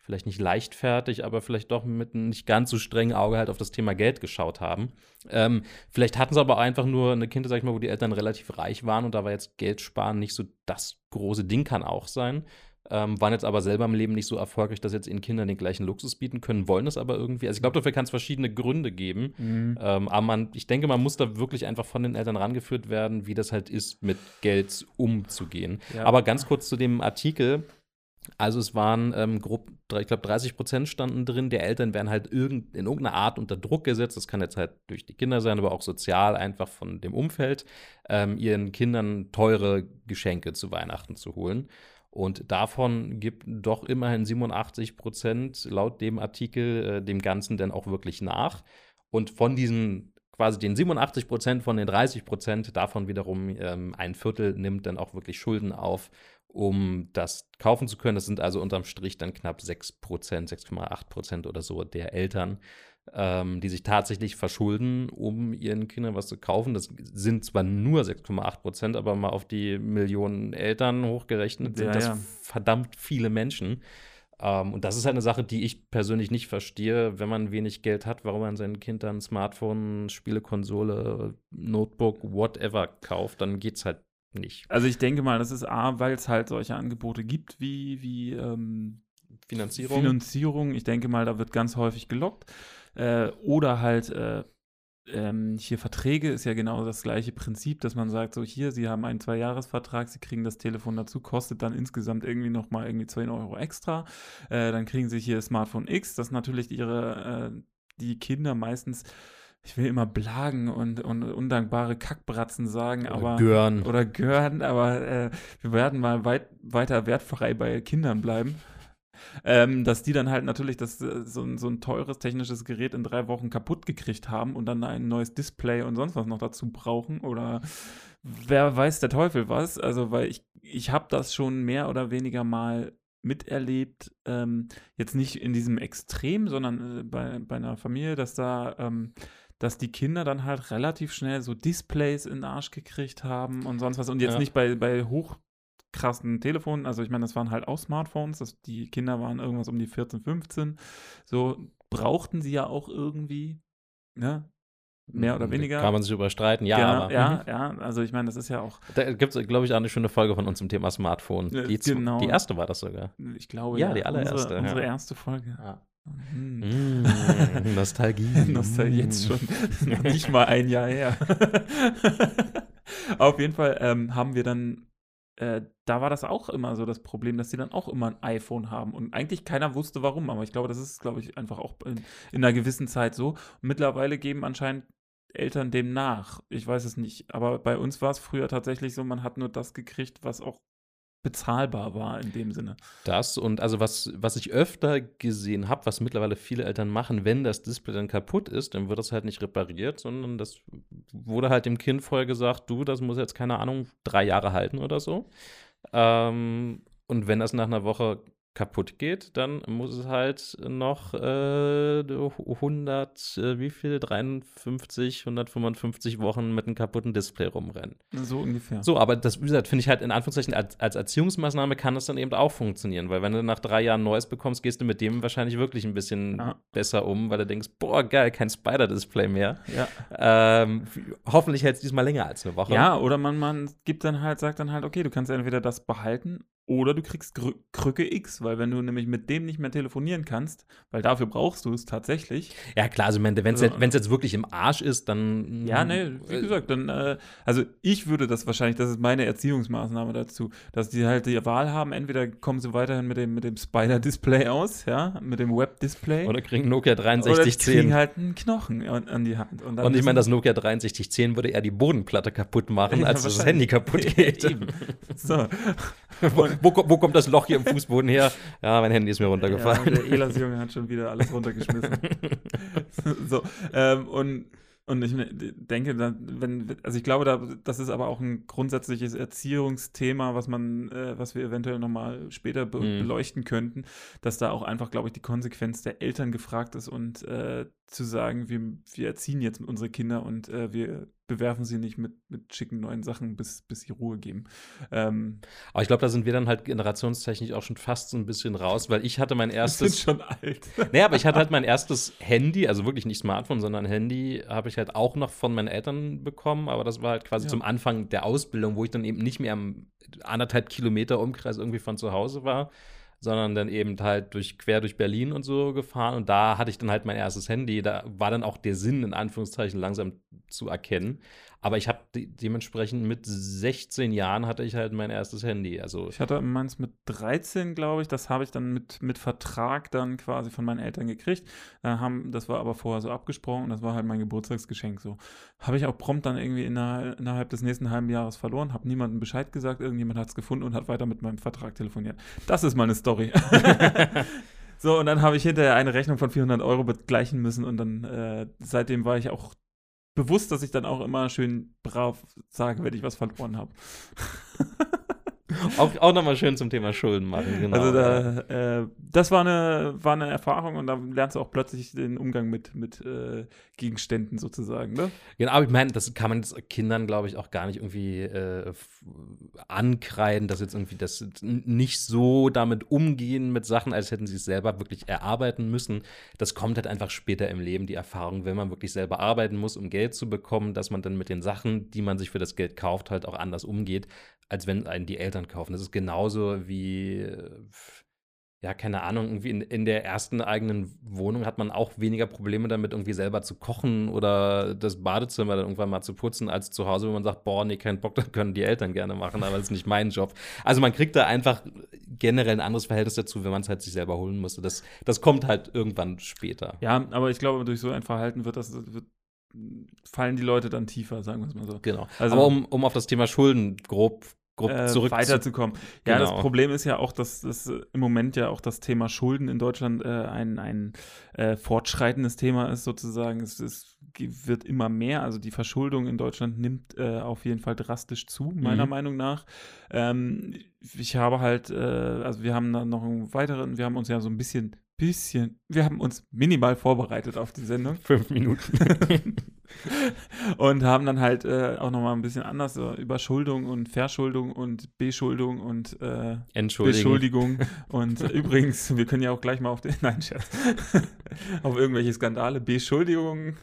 vielleicht nicht leichtfertig, aber vielleicht doch mit einem nicht ganz so strengen Auge halt auf das Thema Geld geschaut haben. Ähm, vielleicht hatten sie aber einfach nur eine Kinder, sag ich mal, wo die Eltern relativ reich waren und da war jetzt Geld sparen nicht so das große Ding, kann auch sein. Ähm, waren jetzt aber selber im Leben nicht so erfolgreich, dass jetzt ihren Kindern den gleichen Luxus bieten können, wollen es aber irgendwie. Also ich glaube, dafür kann es verschiedene Gründe geben. Mhm. Ähm, aber man, ich denke, man muss da wirklich einfach von den Eltern rangeführt werden, wie das halt ist, mit Geld umzugehen. Ja. Aber ganz kurz zu dem Artikel. Also es waren ähm, grob, ich glaube 30 Prozent standen drin, der Eltern werden halt irgend, in irgendeiner Art unter Druck gesetzt. Das kann jetzt halt durch die Kinder sein, aber auch sozial einfach von dem Umfeld, ähm, ihren Kindern teure Geschenke zu Weihnachten zu holen. Und davon gibt doch immerhin 87 Prozent laut dem Artikel äh, dem Ganzen dann auch wirklich nach. Und von diesen quasi den 87 Prozent von den 30 Prozent, davon wiederum ähm, ein Viertel nimmt dann auch wirklich Schulden auf um das kaufen zu können. Das sind also unterm Strich dann knapp 6%, 6,8% oder so der Eltern, ähm, die sich tatsächlich verschulden, um ihren Kindern was zu kaufen. Das sind zwar nur 6,8%, aber mal auf die Millionen Eltern hochgerechnet sind Ja, das ja. verdammt viele Menschen. Ähm, und das ist halt eine Sache, die ich persönlich nicht verstehe, wenn man wenig Geld hat, warum man seinem Kind dann Smartphone, Spielekonsole, Notebook, whatever kauft, dann geht's halt nicht. Also ich denke mal, das ist A, weil es halt solche Angebote gibt wie, wie ähm, Finanzierung. Finanzierung. Ich denke mal, da wird ganz häufig gelockt. Äh, oder halt äh, ähm, hier Verträge ist ja genau das gleiche Prinzip, dass man sagt, so hier, Sie haben einen Zweijahresvertrag, Sie kriegen das Telefon dazu, kostet dann insgesamt irgendwie nochmal irgendwie 10 Euro extra. Äh, dann kriegen Sie hier Smartphone X, das natürlich ihre, äh, die Kinder meistens, ich will immer Blagen und, und undankbare Kackbratzen sagen, Oder aber Gören. oder gehören, aber äh, wir werden mal weit, weiter wertfrei bei Kindern bleiben. Ähm, dass die dann halt natürlich das, äh, so, ein- so ein teures technisches Gerät in drei Wochen kaputt gekriegt haben und dann ein neues Display und sonst was noch dazu brauchen oder wer weiß der Teufel was. Also, weil ich, ich habe das schon mehr oder weniger mal miterlebt, ähm, jetzt nicht in diesem Extrem, sondern äh, bei, bei einer Familie, dass da ähm, dass die Kinder dann halt relativ schnell so Displays in den Arsch gekriegt haben und sonst was. Und jetzt Ja. nicht bei, bei hochkrassen Telefonen, also ich meine, das waren halt auch Smartphones, das, die Kinder waren irgendwas um die 14, 15. So brauchten sie ja auch irgendwie, ne? Mehr oder weniger. Kann man sich überstreiten, ja, Genau, aber ja, mhm. ja, also ich meine, das ist ja auch, da gibt es, glaube ich, auch eine schöne Folge von uns zum Thema Smartphone. Ja, Die, genau. die erste war das sogar. ich glaube, Ja, die allererste, Unsere, ja. unsere erste Folge. Ja. Hm. Mm, Nostalgie. Nostalgie jetzt schon noch nicht mal ein Jahr her. Auf jeden Fall ähm, haben wir dann, äh, da war das auch immer so das Problem, dass sie dann auch immer ein iPhone haben und eigentlich keiner wusste warum, aber ich glaube, das ist, glaube ich, einfach auch in, in einer gewissen Zeit so. Mittlerweile geben anscheinend Eltern dem nach. Ich weiß es nicht, aber bei uns war es früher tatsächlich so, man hat nur das gekriegt, was auch bezahlbar war in dem Sinne. Das und also was, was ich öfter gesehen habe, was mittlerweile viele Eltern machen, wenn das Display dann kaputt ist, dann wird das halt nicht repariert, sondern das wurde halt dem Kind vorher gesagt, du, das muss jetzt keine Ahnung, drei Jahre halten oder so. Ähm, und wenn das nach einer Woche kaputt geht, dann muss es halt noch äh, 100, äh, wie viel? 53, 155 Wochen mit einem kaputten Display rumrennen. So ungefähr. So, aber das, wie gesagt, finde ich halt in Anführungszeichen als, als Erziehungsmaßnahme kann das dann eben auch funktionieren, weil wenn du nach drei Jahren Neues bekommst, gehst du mit dem wahrscheinlich wirklich ein bisschen Ja. besser um, weil du denkst, boah, geil, kein Spider-Display mehr. Ja. Ähm, hoffentlich hält es diesmal länger als eine Woche. Ja, oder man, man gibt dann halt, sagt dann halt, okay, du kannst entweder das behalten oder du kriegst Grü Krücke X, weil wenn du nämlich mit dem nicht mehr telefonieren kannst, weil dafür brauchst du es tatsächlich. Ja, klar, also wenn es jetzt, jetzt wirklich im Arsch ist, dann. Ja, ne, wie äh, gesagt, dann, äh, also ich würde das wahrscheinlich, das ist meine Erziehungsmaßnahme dazu, dass die halt die Wahl haben, entweder kommen sie weiterhin mit dem, mit dem Spider-Display aus, ja, mit dem Web-Display. Oder kriegen Nokia oder die 6310. kriegen halt einen Knochen an, an die Hand. dann Und ich meine, das Nokia 6310 würde eher die Bodenplatte kaputt machen, Ja, als dass das. Handy kaputt geht. Eben. So. wo, wo, wo kommt das Loch hier im Fußboden her? Ja, mein Handy ist mir Ja, runtergefallen. der Elas-Junge hat schon wieder alles runtergeschmissen. so, ähm, und, und ich denke, wenn, also ich glaube, da, das ist aber auch ein grundsätzliches Erziehungsthema, was man, äh, was wir eventuell nochmal später be Mhm. beleuchten könnten, dass da auch einfach, glaube ich, die Konsequenz der Eltern gefragt ist und äh, zu sagen, wir, wir erziehen jetzt unsere Kinder und äh, wir bewerfen sie nicht mit, mit schicken neuen Sachen, bis, bis sie Ruhe geben. Ähm, Aber ich glaube, da sind wir dann halt generationstechnisch auch schon fast so ein bisschen raus, weil ich hatte mein wir sind erstes. schon alt. Naja, aber ich hatte halt mein erstes Handy, also wirklich nicht Smartphone, sondern Handy, habe ich halt auch noch von meinen Eltern bekommen, aber das war halt quasi Ja. zum Anfang der Ausbildung, wo ich dann eben nicht mehr am anderthalb Kilometer Umkreis irgendwie von zu Hause war, sondern dann eben halt durch quer durch Berlin und so gefahren. Und da hatte ich dann halt mein erstes Handy, da war dann auch der Sinn in Anführungszeichen langsam zu erkennen, aber ich habe de dementsprechend mit 16 Jahren hatte ich halt mein erstes Handy, also Ich hatte meins mit 13, glaube ich. Das habe ich dann mit, mit Vertrag dann quasi von meinen Eltern gekriegt. Äh, haben, das war aber vorher so abgesprochen und das war halt mein Geburtstagsgeschenk so. Habe ich auch prompt dann irgendwie innerhalb, innerhalb des nächsten halben Jahres verloren, habe niemandem Bescheid gesagt, irgendjemand hat es gefunden und hat weiter mit meinem Vertrag telefoniert. Das ist meine Story. so, und dann habe ich hinterher eine Rechnung von 400 Euro begleichen müssen und dann äh, seitdem war ich auch bewusst, dass ich dann auch immer schön brav sage, wenn ich was verloren habe. auch auch nochmal schön zum Thema Schulden machen, genau. Also da, äh, das war eine, war eine Erfahrung und da lernst du auch plötzlich den Umgang mit, mit äh, Gegenständen sozusagen, ne? Genau, aber ich meine, das kann man jetzt Kindern, glaube ich, auch gar nicht irgendwie äh, ankreiden, dass jetzt irgendwie das nicht so damit umgehen mit Sachen, als hätten sie es selber wirklich erarbeiten müssen. Das kommt halt einfach später im Leben, die Erfahrung, wenn man wirklich selber arbeiten muss, um Geld zu bekommen, dass man dann mit den Sachen, die man sich für das Geld kauft, halt auch anders umgeht, als wenn einen die Eltern kaufen. Das ist genauso wie äh, ja, keine Ahnung, irgendwie in, in der ersten eigenen Wohnung hat man auch weniger Probleme damit, irgendwie selber zu kochen oder das Badezimmer dann irgendwann mal zu putzen, als zu Hause, wo man sagt, boah, nee, kein Bock, das können die Eltern gerne machen, aber das ist nicht mein Job. Also man kriegt da einfach generell ein anderes Verhältnis dazu, wenn man es halt sich selber holen musste. Das, das kommt halt irgendwann später. Ja, aber ich glaube, durch so ein Verhalten wird das, wird, fallen die Leute dann tiefer, sagen wir es mal so. Genau. Also- aber um, um auf das Thema Schulden grob, grob äh, zurück weiterzukommen. Ja, das Genau. Problem ist ja auch, dass das äh, im Moment ja auch das Thema Schulden in Deutschland äh, ein, ein äh, fortschreitendes Thema ist sozusagen. Es, es wird immer mehr, also die Verschuldung in Deutschland nimmt äh, auf jeden Fall drastisch zu, meiner Mhm. Meinung nach. Ähm, ich habe halt, äh, also wir haben dann noch einen weiteren, wir haben uns ja so ein bisschen, bisschen, wir haben uns minimal vorbereitet auf die Sendung. fünf Minuten. und haben dann halt äh, auch nochmal ein bisschen anders so Überschuldung und Verschuldung und Beschuldung und äh. Beschuldigung. Und äh, übrigens, wir können ja auch gleich mal auf den, nein, Scherz, auf irgendwelche Skandale, Beschuldigungen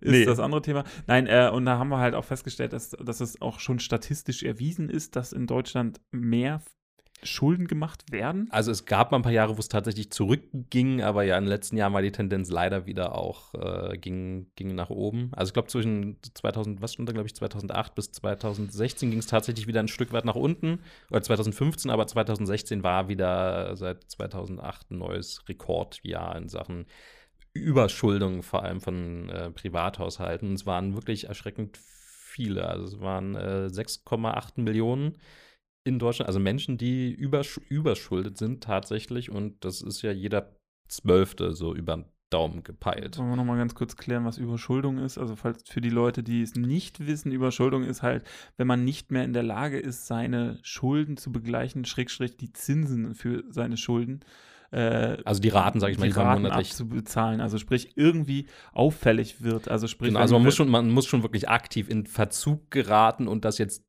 ist Nee. das andere Thema. Nein, äh, und da haben wir halt auch festgestellt, dass, dass es auch schon statistisch erwiesen ist, dass in Deutschland mehr Schulden gemacht werden. Also es gab mal ein paar Jahre, wo es tatsächlich zurückging, aber ja, in den letzten Jahren war die Tendenz leider wieder auch, äh, ging, ging nach oben. Also ich glaube zwischen 2000, was stand da, glaube ich, 2008 bis 2016 ging es tatsächlich wieder ein Stück weit nach unten. Oder 2015, aber 2016 war wieder seit 2008 ein neues Rekordjahr in Sachen Überschuldung, vor allem von äh, Privathaushalten. Es waren wirklich erschreckend viele. Also es waren äh, 6,8 Millionen in Deutschland, also Menschen, die übersch überschuldet sind tatsächlich und das ist ja jeder Zwölfte so über den Daumen gepeilt. Wollen wir nochmal ganz kurz klären, was Überschuldung ist? Also, falls für die Leute, die es nicht wissen, Überschuldung ist halt, wenn man nicht mehr in der Lage ist, seine Schulden zu begleichen, Schrägstrich die Zinsen für seine Schulden. Äh, Also die Raten, sag ich mal, die Raten monatlich. abzubezahlen. Also sprich, irgendwie auffällig wird. Also sprich, Genau, also man muss, schon, man muss schon wirklich aktiv in Verzug geraten und das jetzt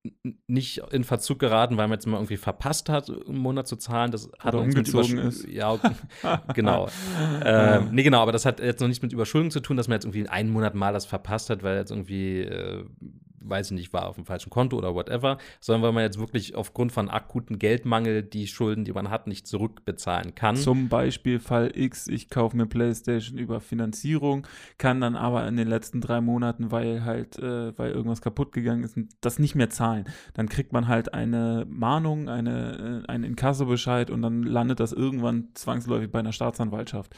nicht in Verzug geraten, weil man jetzt mal irgendwie verpasst hat, einen Monat zu zahlen. Das hat Oder umgezogen ist. Ja, okay. genau. ähm, nee, genau, aber das hat jetzt noch nichts mit Überschuldung zu tun, dass man jetzt irgendwie einen Monat mal das verpasst hat, weil jetzt irgendwie, äh, weiß ich nicht, war auf dem falschen Konto oder whatever, sondern weil man jetzt wirklich aufgrund von akuten Geldmangel die Schulden, die man hat, nicht zurückbezahlen kann. Zum Beispiel Fall X, ich kaufe mir PlayStation über Finanzierung, kann dann aber in den letzten drei Monaten, weil halt, äh, weil irgendwas kaputt gegangen ist, das nicht mehr zahlen. Dann kriegt man halt eine Mahnung, eine, äh, einen Inkassobescheid und dann landet das irgendwann zwangsläufig bei einer Staatsanwaltschaft.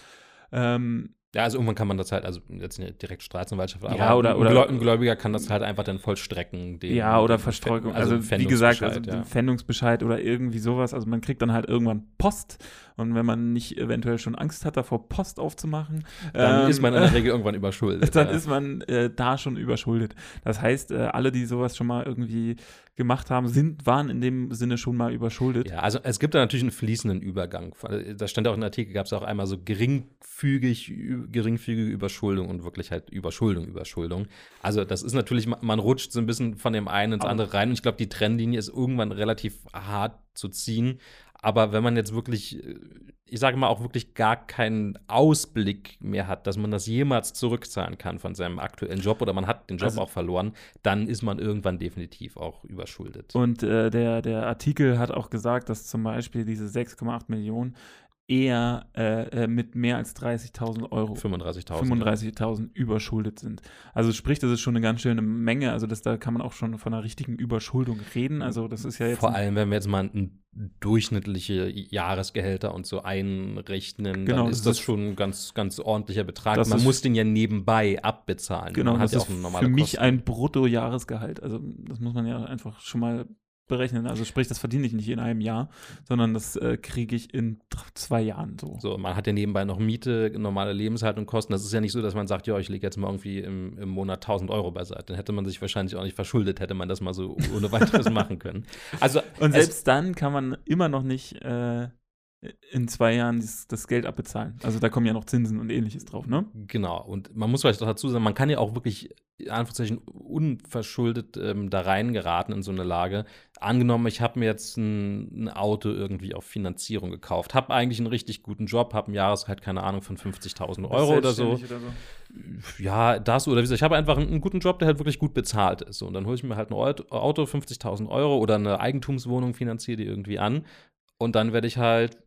Ähm, Ja, also irgendwann kann man das halt, also jetzt nicht direkt Staatsanwaltschaft, aber Ja, oder- ein, oder- ein Gläubiger kann das halt einfach dann vollstrecken. Den, ja, oder Verstreuung. Pfänd- Also, wie gesagt, also ja. Pfändungsbescheid oder irgendwie sowas. Also man kriegt dann halt irgendwann Post und wenn man nicht eventuell schon Angst hat, davor Post aufzumachen, Dann ähm, ist man in der Regel irgendwann überschuldet. dann ja. ist man äh, da schon überschuldet. Das heißt, äh, alle, die sowas schon mal irgendwie gemacht haben, sind, waren in dem Sinne schon mal überschuldet. Ja, also es gibt da natürlich einen fließenden Übergang. Da stand auch in der Artikel, gab es auch einmal so geringfügig, geringfügige Überschuldung und wirklich halt Überschuldung, Überschuldung. Also das ist natürlich, ma- man rutscht so ein bisschen von dem einen ins andere rein und ich glaube, die Trennlinie ist irgendwann relativ hart zu ziehen. Aber wenn man jetzt wirklich, äh, ich sage mal, auch wirklich gar keinen Ausblick mehr hat, dass man das jemals zurückzahlen kann von seinem aktuellen Job oder man hat den Job Also- auch verloren, dann ist man irgendwann definitiv auch überschuldet. Und äh, der, der Artikel hat auch gesagt, dass zum Beispiel diese 6,8 Millionen eher äh, äh, mit mehr als 30.000 Euro 35.000. 35.000 überschuldet sind. Also sprich, das ist schon eine ganz schöne Menge. Also das, da kann man auch schon von einer richtigen Überschuldung reden. Also das ist ja jetzt Vor allem, wenn wir jetzt mal ein durchschnittliche Jahresgehälter und so einrechnen, Genau, dann ist das- das schon ein ganz, ganz ordentlicher Betrag. Man ist- muss den ja nebenbei abbezahlen. Genau, Man das ja ist für mich Kosten. ein Bruttojahresgehalt. Also das muss man ja einfach schon mal berechnen. Also sprich, das verdiene ich nicht in einem Jahr, sondern das äh, kriege ich in zwei Jahren so. So, man hat ja nebenbei noch Miete, normale Lebenshaltung, Kosten. Das ist ja nicht so, dass man sagt, ja, ich lege jetzt mal irgendwie im, im Monat 1000 Euro beiseite. Dann hätte man sich wahrscheinlich auch nicht verschuldet, hätte man das mal so ohne weiteres machen können. Also, Und selbst dann kann man immer noch nicht äh, in zwei Jahren das, das, Geld abbezahlen. Also da kommen ja noch Zinsen und ähnliches drauf, ne? Genau. Und man muss vielleicht auch dazu sagen, man kann ja auch wirklich, in Anführungszeichen, unverschuldet ähm, da reingeraten in so eine Lage. Angenommen, ich habe mir jetzt ein, ein, Auto irgendwie auf Finanzierung gekauft, habe eigentlich einen richtig guten Job, habe ein Jahresgehalt, keine Ahnung, von 50.000 Euro oder so. oder so. Ja, das oder wie gesagt, ich habe einfach einen, einen, guten Job, der halt wirklich gut bezahlt ist. Und dann hole ich mir halt ein Auto, 50.000 Euro oder eine Eigentumswohnung, finanziere die irgendwie an. Und dann werde ich halt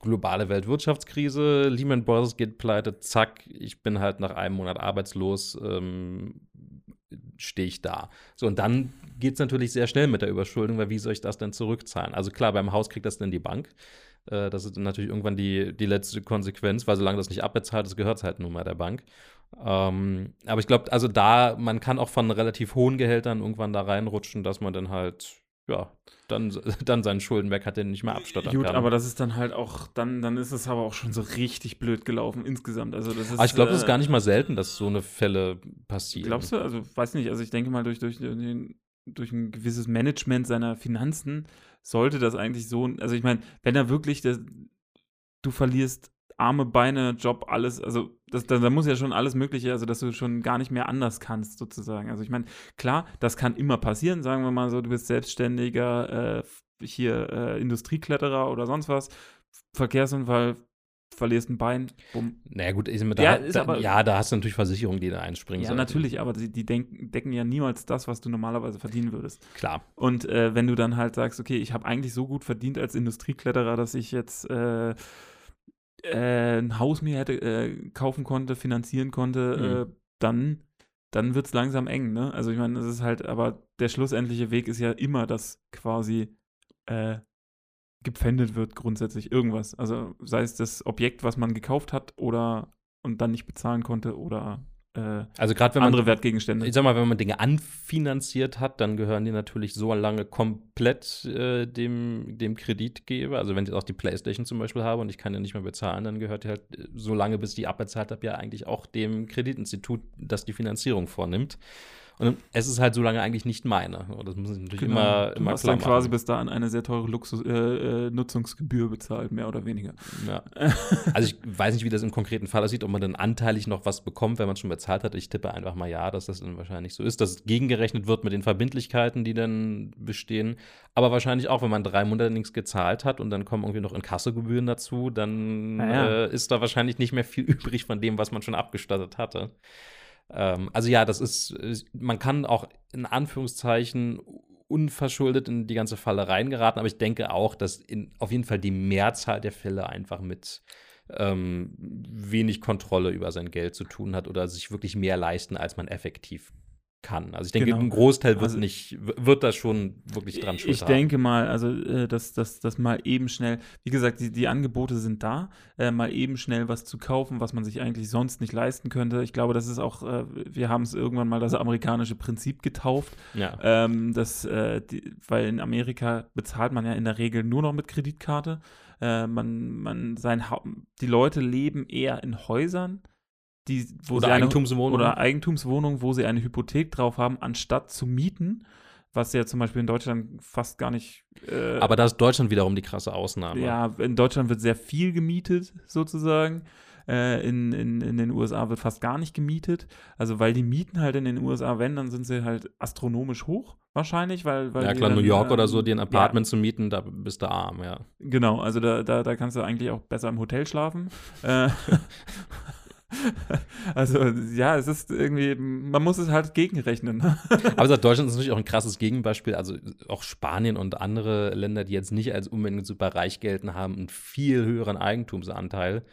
globale Weltwirtschaftskrise, Lehman Brothers geht pleite, zack, ich bin halt nach einem Monat arbeitslos, ähm, stehe ich da. So, und dann geht es natürlich sehr schnell mit der Überschuldung, weil wie soll ich das denn zurückzahlen? Also klar, beim Haus kriegt das dann die Bank. Äh, das ist natürlich irgendwann die, die letzte Konsequenz, weil solange das nicht abbezahlt ist, gehört es halt nun mal der Bank. Ähm, aber ich glaube, also da, man kann auch von relativ hohen Gehältern irgendwann da reinrutschen, dass man dann halt ja, dann, dann seinen Schulden weg hat, den nicht mehr abstottern Gut, kann. aber das ist dann halt auch, dann, dann ist es aber auch schon so richtig blöd gelaufen insgesamt. Also das ist, aber ich glaube, das ist gar nicht mal selten, dass so eine Fälle passieren. Glaubst du? Also weiß nicht, also ich denke mal, durch, durch, durch ein gewisses Management seiner Finanzen sollte das eigentlich so, also ich meine, wenn er wirklich, das, du verlierst Arme, Beine, Job, alles, also das, da, da, muss ja schon alles Mögliche, also dass du schon gar nicht mehr anders kannst, sozusagen. Also ich meine, klar, das kann immer passieren, sagen wir mal so, du bist selbstständiger, äh, hier äh, Industriekletterer oder sonst was, Verkehrsunfall, verlierst ein Bein, bumm. Naja, gut, ich, da, ja, da, aber, ja, da hast du natürlich Versicherungen, die da einspringen. Ja, sollten. natürlich, aber die, die denk, decken ja niemals das, was du normalerweise verdienen würdest. Klar. Und äh, wenn du dann halt sagst, okay, ich habe eigentlich so gut verdient als Industriekletterer, dass ich jetzt äh, äh, ein Haus mir hätte äh, kaufen konnte, finanzieren konnte, mhm. äh, dann, dann wird es langsam eng, ne? Also ich meine, das ist halt, aber der schlussendliche Weg ist ja immer, dass quasi äh, gepfändet wird grundsätzlich irgendwas. Also sei es das Objekt, was man gekauft hat oder und dann nicht bezahlen konnte oder äh, also gerade wenn man andere Wertgegenstände. Ich sag mal, wenn man Dinge anfinanziert hat, dann gehören die natürlich so lange komplett äh, dem, dem Kreditgeber. Also wenn ich auch die Playstation zum Beispiel habe und ich kann ja nicht mehr bezahlen, dann gehört die halt äh, so lange, bis die abbezahlt habe, ja eigentlich auch dem Kreditinstitut, das die Finanzierung vornimmt. Und es ist halt so lange eigentlich nicht meine. Das muss ich natürlich genau. immer, du immer hast dann quasi bis dahin eine sehr teure Luxus, äh, äh, Nutzungsgebühr bezahlt, mehr oder weniger. Ja. also ich weiß nicht, wie das im konkreten Fall aussieht, ob man dann anteilig noch was bekommt, wenn man schon bezahlt hat. Ich tippe einfach mal ja, dass das dann wahrscheinlich so ist, dass es gegengerechnet wird mit den Verbindlichkeiten, die dann bestehen. Aber wahrscheinlich auch, wenn man drei Monate nichts gezahlt hat und dann kommen irgendwie noch Inkassogebühren dazu, dann ja. äh, ist da wahrscheinlich nicht mehr viel übrig von dem, was man schon abgestattet hatte. Ähm, also ja, das ist, man kann auch in Anführungszeichen unverschuldet in die ganze Falle reingeraten, aber ich denke auch, dass in, auf jeden Fall die Mehrzahl der Fälle einfach mit ähm, wenig Kontrolle über sein Geld zu tun hat oder sich wirklich mehr leisten, als man effektiv kann. Also ich denke, genau. ein Großteil wird also, nicht, wird da schon wirklich dran schuld Ich haben. denke mal, also äh, dass das, das mal eben schnell, wie gesagt, die, die Angebote sind da, äh, mal eben schnell was zu kaufen, was man sich eigentlich sonst nicht leisten könnte. Ich glaube, das ist auch, äh, wir haben es irgendwann mal das amerikanische Prinzip getauft. Ja. Ähm, das, äh, die, weil in Amerika bezahlt man ja in der Regel nur noch mit Kreditkarte. Äh, man, man sein ha die Leute leben eher in Häusern die, wo oder sie Eigentumswohnung. oder Eigentumswohnung, wo sie eine Hypothek drauf haben, anstatt zu mieten, was ja zum Beispiel in Deutschland fast gar nicht. Äh, Aber da ist Deutschland wiederum die krasse Ausnahme. Ja, in Deutschland wird sehr viel gemietet, sozusagen. Äh, in, in, in den USA wird fast gar nicht gemietet. Also, weil die Mieten halt in den USA, wenn, dann sind sie halt astronomisch hoch, wahrscheinlich, weil. weil ja, klar, dann, New York äh, oder so, dir ein Apartment ja. zu mieten, da bist du arm, ja. Genau, also da, da, da kannst du eigentlich auch besser im Hotel schlafen. also ja, es ist irgendwie, man muss es halt gegenrechnen. Ne? Aber sagt, Deutschland ist natürlich auch ein krasses Gegenbeispiel. Also auch Spanien und andere Länder, die jetzt nicht als unbedingt super reich gelten, haben einen viel höheren Eigentumsanteil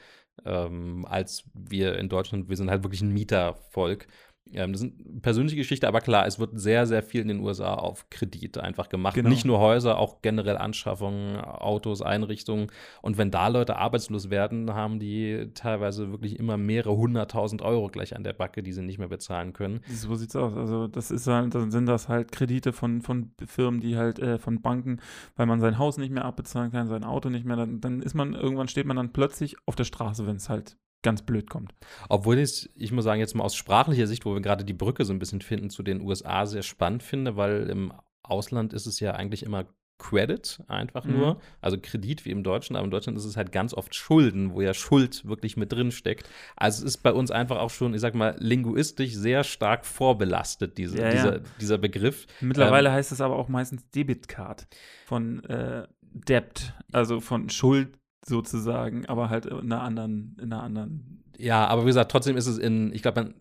ähm, als wir in Deutschland. Wir sind halt wirklich ein Mietervolk. Ähm, das ist eine persönliche Geschichte, aber klar, es wird sehr, sehr viel in den USA auf Kredit einfach gemacht. Genau. Nicht nur Häuser, auch generell Anschaffungen, Autos, Einrichtungen. Und wenn da Leute arbeitslos werden, haben die teilweise wirklich immer mehrere hunderttausend Euro gleich an der Backe, die sie nicht mehr bezahlen können. So sieht's aus. Also das ist halt, dann sind das halt Kredite von, von Firmen, die halt, äh, von Banken, weil man sein Haus nicht mehr abbezahlen kann, sein Auto nicht mehr, dann, dann ist man, irgendwann steht man dann plötzlich auf der Straße, wenn es halt ganz blöd kommt. Obwohl ich, ich muss sagen, jetzt mal aus sprachlicher Sicht, wo wir gerade die Brücke so ein bisschen finden zu den USA, sehr spannend finde, weil im Ausland ist es ja eigentlich immer Credit einfach Mhm. nur, also Kredit wie im Deutschen, aber im Deutschen ist es halt ganz oft Schulden, wo ja Schuld wirklich mit drin steckt. Also es ist bei uns einfach auch schon, ich sag mal, linguistisch sehr stark vorbelastet, diese, Ja, ja. dieser, dieser Begriff. Mittlerweile Ähm, heißt es aber auch meistens Debitcard von äh, Debt, also von Schuld sozusagen, aber halt in einer anderen, in einer anderen. Ja, aber wie gesagt, trotzdem ist es in, ich glaube, man-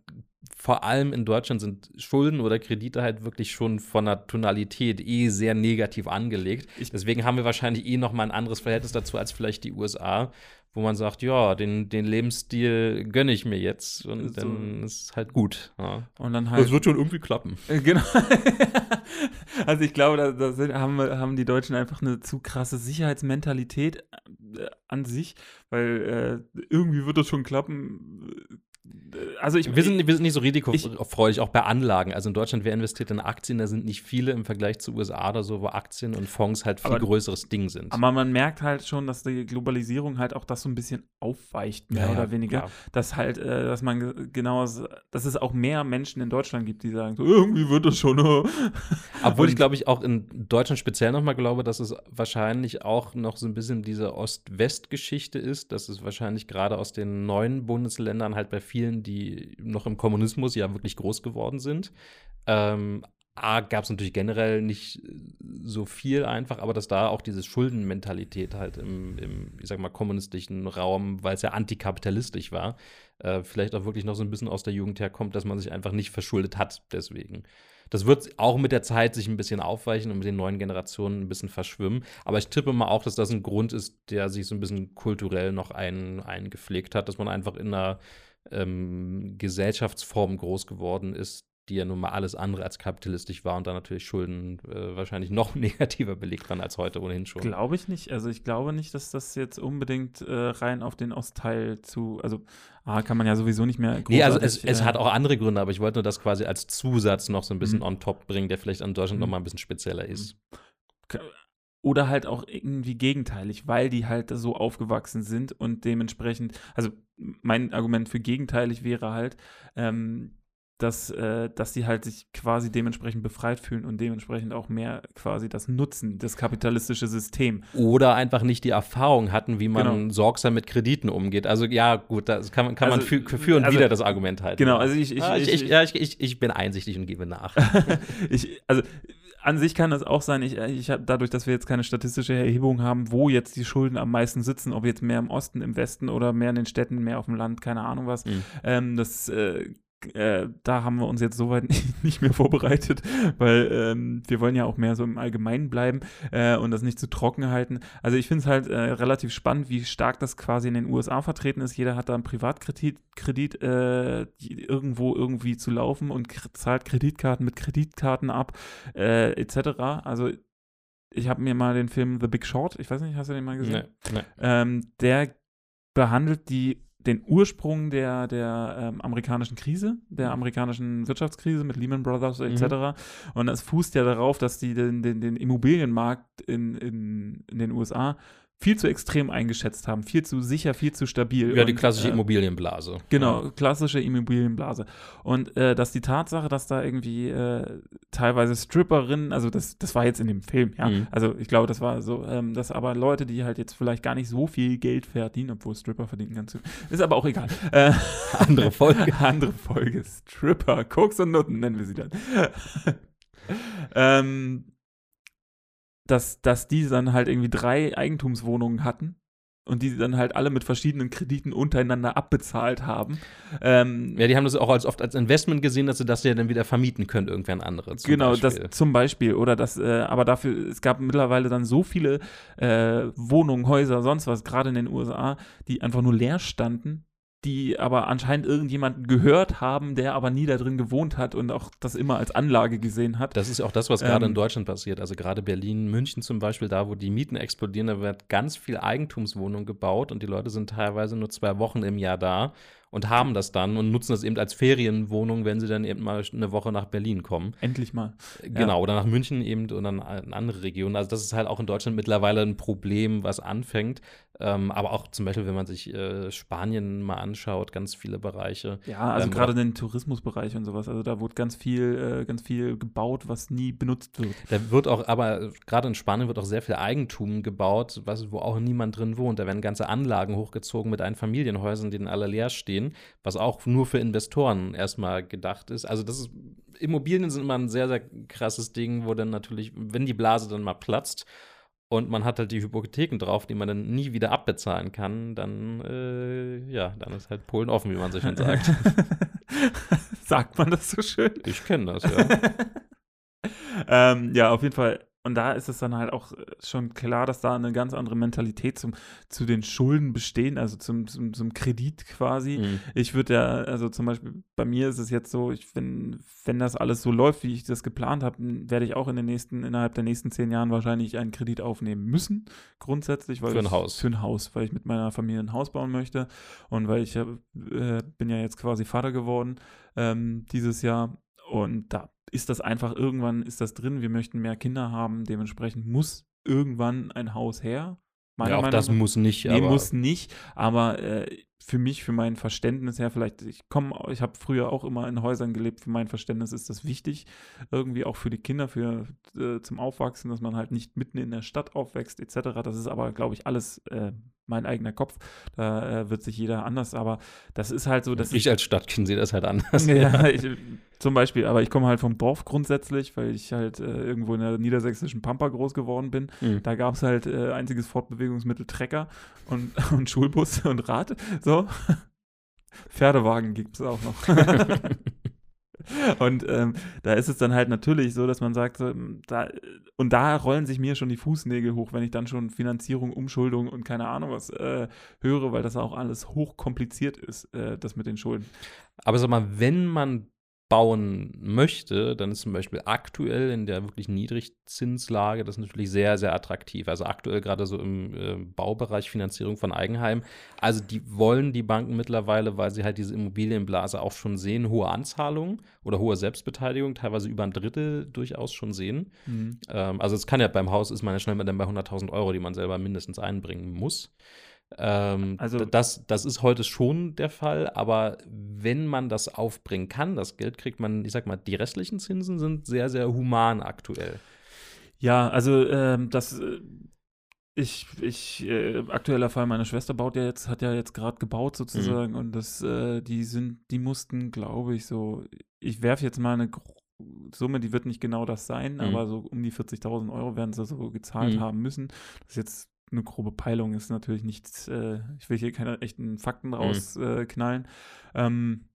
vor allem in Deutschland sind Schulden oder Kredite halt wirklich schon von der Tonalität eh sehr negativ angelegt. Deswegen haben wir wahrscheinlich eh noch mal ein anderes Verhältnis dazu als vielleicht die USA, wo man sagt, ja, den, den Lebensstil gönne ich mir jetzt und So. dann ist es halt gut. Ja. Und dann halt. wird schon irgendwie klappen. Äh, Genau. also ich glaube, da, da sind, haben, haben die Deutschen einfach eine zu krasse Sicherheitsmentalität äh, an sich, weil äh, irgendwie wird das schon klappen. Also ich, Wir sind, wir sind nicht so risikofreudig, auch bei Anlagen. Also in Deutschland, wer investiert in Aktien, da sind nicht viele im Vergleich zu USA oder so, wo Aktien und Fonds halt viel Aber- größeres Ding sind. aber man merkt halt schon, dass die Globalisierung halt auch das so ein bisschen aufweicht, mehr Ja, ja, oder weniger. klar. Dass halt, äh, dass man ge- genau, dass es auch mehr Menschen in Deutschland gibt, die sagen, so, irgendwie wird das schon. äh. Obwohl ich glaube ich auch in Deutschland speziell nochmal glaube, dass es wahrscheinlich auch noch so ein bisschen diese Ost-West-Geschichte ist, dass es wahrscheinlich gerade aus den neuen Bundesländern halt bei vielen, die noch im Kommunismus ja wirklich groß geworden sind, ähm, A, gab es natürlich generell nicht so viel einfach, aber dass da auch diese Schuldenmentalität halt im, im ich sag mal, kommunistischen Raum, weil es ja antikapitalistisch war, äh, vielleicht auch wirklich noch so ein bisschen aus der Jugend herkommt, dass man sich einfach nicht verschuldet hat deswegen. Das wird auch mit der Zeit sich ein bisschen aufweichen und mit den neuen Generationen ein bisschen verschwimmen. Aber ich tippe mal auch, dass das ein Grund ist, der sich so ein bisschen kulturell noch ein, eingepflegt hat, dass man einfach in einer ähm, Gesellschaftsform groß geworden ist, die ja nun mal alles andere als kapitalistisch war und dann natürlich Schulden äh, wahrscheinlich noch negativer belegt waren als heute ohnehin schon. Glaube ich nicht. Also ich glaube nicht, dass das jetzt unbedingt äh, rein auf den Ostteil zu, also A, kann man ja sowieso nicht mehr Nee, also es, großartig, es äh, hat auch andere Gründe, aber ich wollte nur das quasi als Zusatz noch so ein bisschen Mhm. on top bringen, der vielleicht an Deutschland Mhm. noch mal ein bisschen spezieller ist. Oder halt auch irgendwie gegenteilig, weil die halt so aufgewachsen sind und dementsprechend, also mein Argument für gegenteilig wäre halt, ähm, dass, äh, dass die halt sich quasi dementsprechend befreit fühlen und dementsprechend auch mehr quasi das nutzen, das kapitalistische System. Oder einfach nicht die Erfahrung hatten, wie man Genau. sorgsam mit Krediten umgeht. Also ja, gut, das kann, man- kann man Also, für, für und also- wieder das Argument halten. Genau, also ich, ich, ah, ich, ich, ich, ja, ich, ich, ich bin einsichtig und gebe nach. ich, also an sich kann das auch sein, ich, ich habe dadurch, dass wir jetzt keine statistische Erhebung haben, wo jetzt die Schulden am meisten sitzen, ob jetzt mehr im Osten, im Westen oder mehr in den Städten, mehr auf dem Land, keine Ahnung was. Mhm. Ähm, das, äh, äh, da haben wir uns jetzt soweit nicht mehr vorbereitet, weil ähm, wir wollen ja auch mehr so im Allgemeinen bleiben äh, und das nicht zu trocken halten. Also ich finde es halt äh, relativ spannend, wie stark das quasi in den USA vertreten ist. Jeder hat da einen Privatkredit Kredit, äh, irgendwo irgendwie zu laufen und zahlt Kreditkarten mit Kreditkarten ab, äh, etc. Also ich habe mir mal den Film The Big Short, ich weiß nicht, hast du den mal gesehen? Nee, nee. Ähm, der behandelt die, den Ursprung der, der ähm, amerikanischen Krise, der amerikanischen Wirtschaftskrise mit Lehman Brothers etc. Und es fußt ja darauf, dass die den, den, den Immobilienmarkt in, in, in den USA viel zu extrem eingeschätzt haben, viel zu sicher, viel zu stabil. Ja, die Und, klassische äh, Immobilienblase. Genau, klassische Immobilienblase. Und äh, dass die Tatsache, dass da irgendwie äh, teilweise Stripperinnen, also das, das war jetzt in dem Film, ja. Mhm. Also ich glaube, das war so, ähm, dass aber Leute, die halt jetzt vielleicht gar nicht so viel Geld verdienen, obwohl Stripper verdienen ganz gut, ist aber auch egal. Äh, Andere Folge. andere Folge. Stripper, Koks und Nutten nennen wir sie dann. ähm, dass, dass die dann halt irgendwie drei Eigentumswohnungen hatten und die sie dann halt alle mit verschiedenen Krediten untereinander abbezahlt haben. Ähm, Ja, die haben das auch als, oft als Investment gesehen, dass sie das ja dann wieder vermieten können, irgendwer andere. genau, Beispiel. das zum Beispiel. Oder das, äh, aber dafür, es gab mittlerweile dann so viele äh, Wohnungen, Häuser, sonst was, gerade in den USA, die einfach nur leer standen, die aber anscheinend irgendjemanden gehört haben, der aber nie da drin gewohnt hat und auch das immer als Anlage gesehen hat. Das ist auch das, was gerade Ähm, in Deutschland passiert. Also gerade Berlin, München zum Beispiel, da wo die Mieten explodieren, da wird ganz viel Eigentumswohnung gebaut und die Leute sind teilweise nur zwei Wochen im Jahr da und haben das dann und nutzen das eben als Ferienwohnung, wenn sie dann eben mal eine Woche nach Berlin kommen. Endlich mal. Genau, oder nach München eben und dann in andere Regionen. Also das ist halt auch in Deutschland mittlerweile ein Problem, was anfängt. Ähm, aber auch zum Beispiel, wenn man sich äh, Spanien mal anschaut, ganz viele Bereiche. Ja, also Ähm, gerade den Tourismusbereich und sowas. Also da wurde ganz viel, äh, ganz viel gebaut, was nie benutzt wird. Da wird auch, aber gerade in Spanien wird auch sehr viel Eigentum gebaut, was, wo auch niemand drin wohnt. Da werden ganze Anlagen hochgezogen mit Einfamilienhäusern, die dann alle leer stehen, was auch nur für Investoren erstmal gedacht ist. Also das ist, Immobilien sind immer ein sehr, sehr krasses Ding, wo dann natürlich, wenn die Blase dann mal platzt und man hat halt die Hypotheken drauf, die man dann nie wieder abbezahlen kann, dann, äh, ja, dann ist halt Polen offen, wie man so schön sagt. Sagt man das so schön? Ich kenne das, ja. ähm, ja, auf jeden Fall. Und da ist es dann halt auch äh, schon klar, dass da eine ganz andere Mentalität zum, zu den Schulden bestehen, also zum, zum, zum Kredit quasi. Mhm. Ich würde ja, also zum Beispiel bei mir ist es jetzt so, ich, wenn, wenn das alles so läuft, wie ich das geplant habe, werde ich auch in den nächsten, innerhalb der nächsten zehn Jahren wahrscheinlich einen Kredit aufnehmen müssen, grundsätzlich. Weil Für ein ich, Haus. Für ein Haus, weil ich mit meiner Familie ein Haus bauen möchte und weil ich äh, bin ja jetzt quasi Vater geworden ähm, dieses Jahr und da ist das einfach, irgendwann ist das drin, wir möchten mehr Kinder haben, dementsprechend muss irgendwann ein Haus her. Ja, auch das nach. muss nicht, Nee, aber muss nicht, aber äh, für mich, für mein Verständnis her, vielleicht, ich komme, ich habe früher auch immer in Häusern gelebt, für mein Verständnis ist das wichtig, irgendwie auch für die Kinder, für äh, zum Aufwachsen, dass man halt nicht mitten in der Stadt aufwächst, etc. Das ist aber, glaube ich, alles äh, mein eigener Kopf. Da äh, wird sich jeder anders, aber das ist halt so, dass ich als Stadtkind sehe das halt anders. ja, ich, zum Beispiel, aber ich komme halt vom Dorf grundsätzlich, weil ich halt äh, irgendwo in der niedersächsischen Pampa groß geworden bin. Mhm. Da gab es halt äh, einziges Fortbewegungsmittel Trecker und, und Schulbus und Rad. So. Pferdewagen gibt es auch noch. Und ähm, da ist es dann halt natürlich so, dass man sagt, so, da, und da rollen sich mir schon die Fußnägel hoch, wenn ich dann schon Finanzierung, Umschuldung und keine Ahnung was äh, höre, weil das auch alles hochkompliziert ist, äh, das mit den Schulden. Aber sag mal, wenn man bauen möchte, dann ist zum Beispiel aktuell in der wirklich Niedrigzinslage das natürlich sehr, sehr attraktiv. Also aktuell gerade so im äh, Baubereich Finanzierung von Eigenheim. Also die wollen die Banken mittlerweile, weil sie halt diese Immobilienblase auch schon sehen, hohe Anzahlungen oder hohe Selbstbeteiligung, teilweise über ein Drittel durchaus schon sehen. Mhm. Ähm, also es kann ja beim Haus ist man ja schnell mal dann bei 100.000 Euro, die man selber mindestens einbringen muss. Ähm, Also- das, das ist heute schon der Fall, aber wenn man das aufbringen kann, das Geld kriegt man, ich sag mal, die restlichen Zinsen sind sehr, sehr human aktuell. Ja, also ähm, das äh, ich, ich, äh, aktueller Fall, meine Schwester baut ja jetzt, hat ja jetzt gerade gebaut sozusagen und das, äh, die sind, die mussten, glaube ich, so, ich werfe jetzt mal eine Summe, die wird nicht genau das sein, Mhm. aber so um die 40.000 Euro werden sie so gezahlt Mhm. haben müssen. Das ist jetzt eine grobe Peilung, ist natürlich nichts, äh, ich will hier keine echten Fakten rausknallen. Äh, knallen. ähm,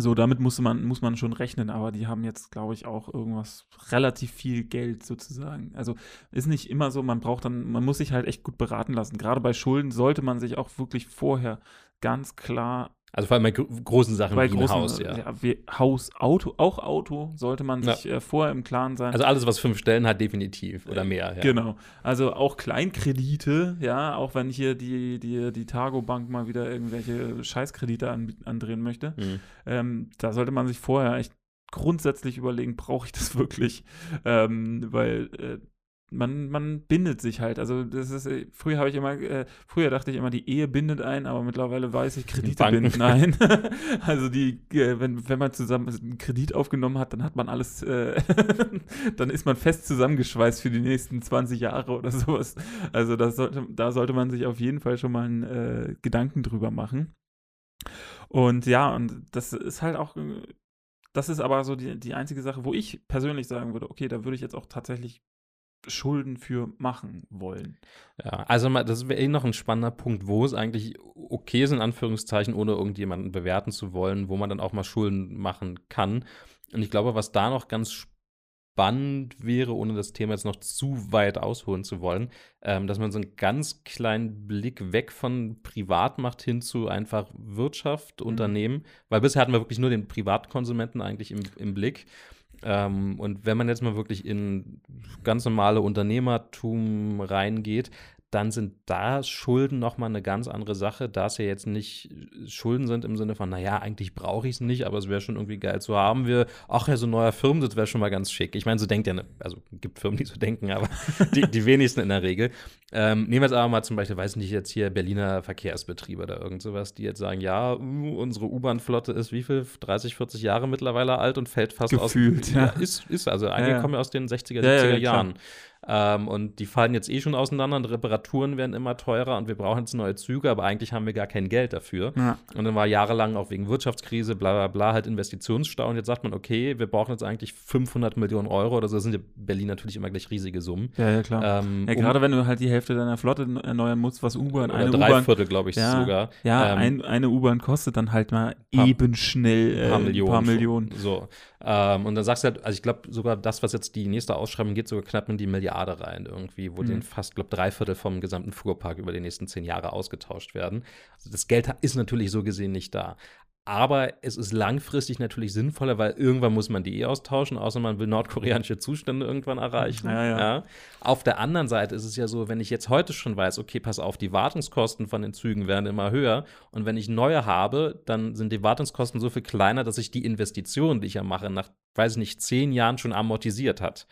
so, damit muss man, muss man schon rechnen, aber die haben jetzt, glaube ich, auch irgendwas relativ viel Geld sozusagen. Also ist nicht immer so, man braucht dann, man muss sich halt echt gut beraten lassen. Gerade bei Schulden sollte man sich auch wirklich vorher ganz klar Also vor allem bei gro großen Sachen bei wie ein großen Haus, ja. wie Haus, Auto, auch Auto sollte man Ja. sich äh, vorher im Klaren sein. Also alles, was fünf Stellen hat, definitiv oder mehr. Ja. Genau. Also auch Kleinkredite, ja, auch wenn hier die, die, die Targo Bank mal wieder irgendwelche Scheißkredite an, andrehen möchte, Mhm. ähm, da sollte man sich vorher echt grundsätzlich überlegen, brauche ich das wirklich? Ähm, weil äh, man, man bindet sich halt. Also das ist, äh, früher habe ich immer, äh, früher dachte ich immer, die Ehe bindet ein, aber mittlerweile weiß ich, Kredite Banken. binden ein. also die, äh, wenn, wenn man zusammen einen Kredit aufgenommen hat, dann hat man alles, äh, dann ist man fest zusammengeschweißt für die nächsten 20 Jahre oder sowas. Also das sollte, da sollte man sich auf jeden Fall schon mal einen äh, Gedanken drüber machen. Und ja, und das ist halt auch, äh, das ist aber so die, die einzige Sache, wo ich persönlich sagen würde, okay, da würde ich jetzt auch tatsächlich Schulden für machen wollen. Ja, also mal, das wäre eh noch ein spannender Punkt, wo es eigentlich okay ist, in Anführungszeichen, ohne irgendjemanden bewerten zu wollen, wo man dann auch mal Schulden machen kann. Und ich glaube, was da noch ganz spannend wäre, ohne das Thema jetzt noch zu weit ausholen zu wollen, ähm, dass man so einen ganz kleinen Blick weg von Privat macht hin zu einfach Wirtschaft, Mhm. Unternehmen, weil bisher hatten wir wirklich nur den Privatkonsumenten eigentlich im, im Blick. Ähm, und wenn man jetzt mal wirklich in ganz normale Unternehmertum reingeht, dann sind da Schulden nochmal eine ganz andere Sache, da es ja jetzt nicht Schulden sind im Sinne von, naja, eigentlich brauche ich es nicht, aber es wäre schon irgendwie geil zu haben. Wir, ach ja, so ein neuer Firmensitz wäre schon mal ganz schick. Ich meine, so denkt ja, ne, also gibt Firmen, die so denken, aber die, die wenigsten in der Regel. Ähm, nehmen wir jetzt aber mal zum Beispiel, weiß nicht, jetzt hier Berliner Verkehrsbetriebe oder irgend sowas, die jetzt sagen, ja, uh, unsere U-Bahn-Flotte ist wie viel, 30, 40 Jahre mittlerweile alt und fällt fast Gefühlt, aus. ja. ist, ist, also einige ja. kommen ja aus den 60er, 70er Ja, ja, klar. Ähm, und die fallen jetzt eh schon auseinander und Reparaturen werden immer teurer und wir brauchen jetzt neue Züge, aber eigentlich haben wir gar kein Geld dafür. Ja. Und dann war jahrelang auch wegen Wirtschaftskrise, bla bla bla, halt Investitionsstau. Und jetzt sagt man, okay, wir brauchen jetzt eigentlich 500 Millionen Euro oder so. Das sind ja Berlin natürlich immer gleich riesige Summen. Ja, ja, klar. Ähm, ja, um- gerade wenn du halt die Hälfte deiner Flotte erneuern musst, was U-Bahn, eine drei. Viertel, glaube ich, Ja, sogar. Ja, Ähm, ein, eine U-Bahn kostet dann halt mal Paar- eben schnell äh, paar Millionen. paar Millionen. So. Ähm, und dann sagst du halt, also ich glaube sogar das, was jetzt die nächste Ausschreibung geht, sogar knapp in die Milliarde rein irgendwie, wo Mhm. den fast, glaube drei Viertel vom gesamten Fuhrpark über die nächsten zehn Jahre ausgetauscht werden. Also das Geld ist natürlich so gesehen nicht da. Aber es ist langfristig natürlich sinnvoller, weil irgendwann muss man die eh austauschen, außer man will nordkoreanische Zustände irgendwann erreichen. Ja, ja. Auf der anderen Seite ist es ja so, wenn ich jetzt heute schon weiß, okay, pass auf, die Wartungskosten von den Zügen werden immer höher und wenn ich neue habe, dann sind die Wartungskosten so viel kleiner, dass sich die Investition, die ich ja mache, nach, weiß ich nicht, zehn Jahren schon amortisiert hat.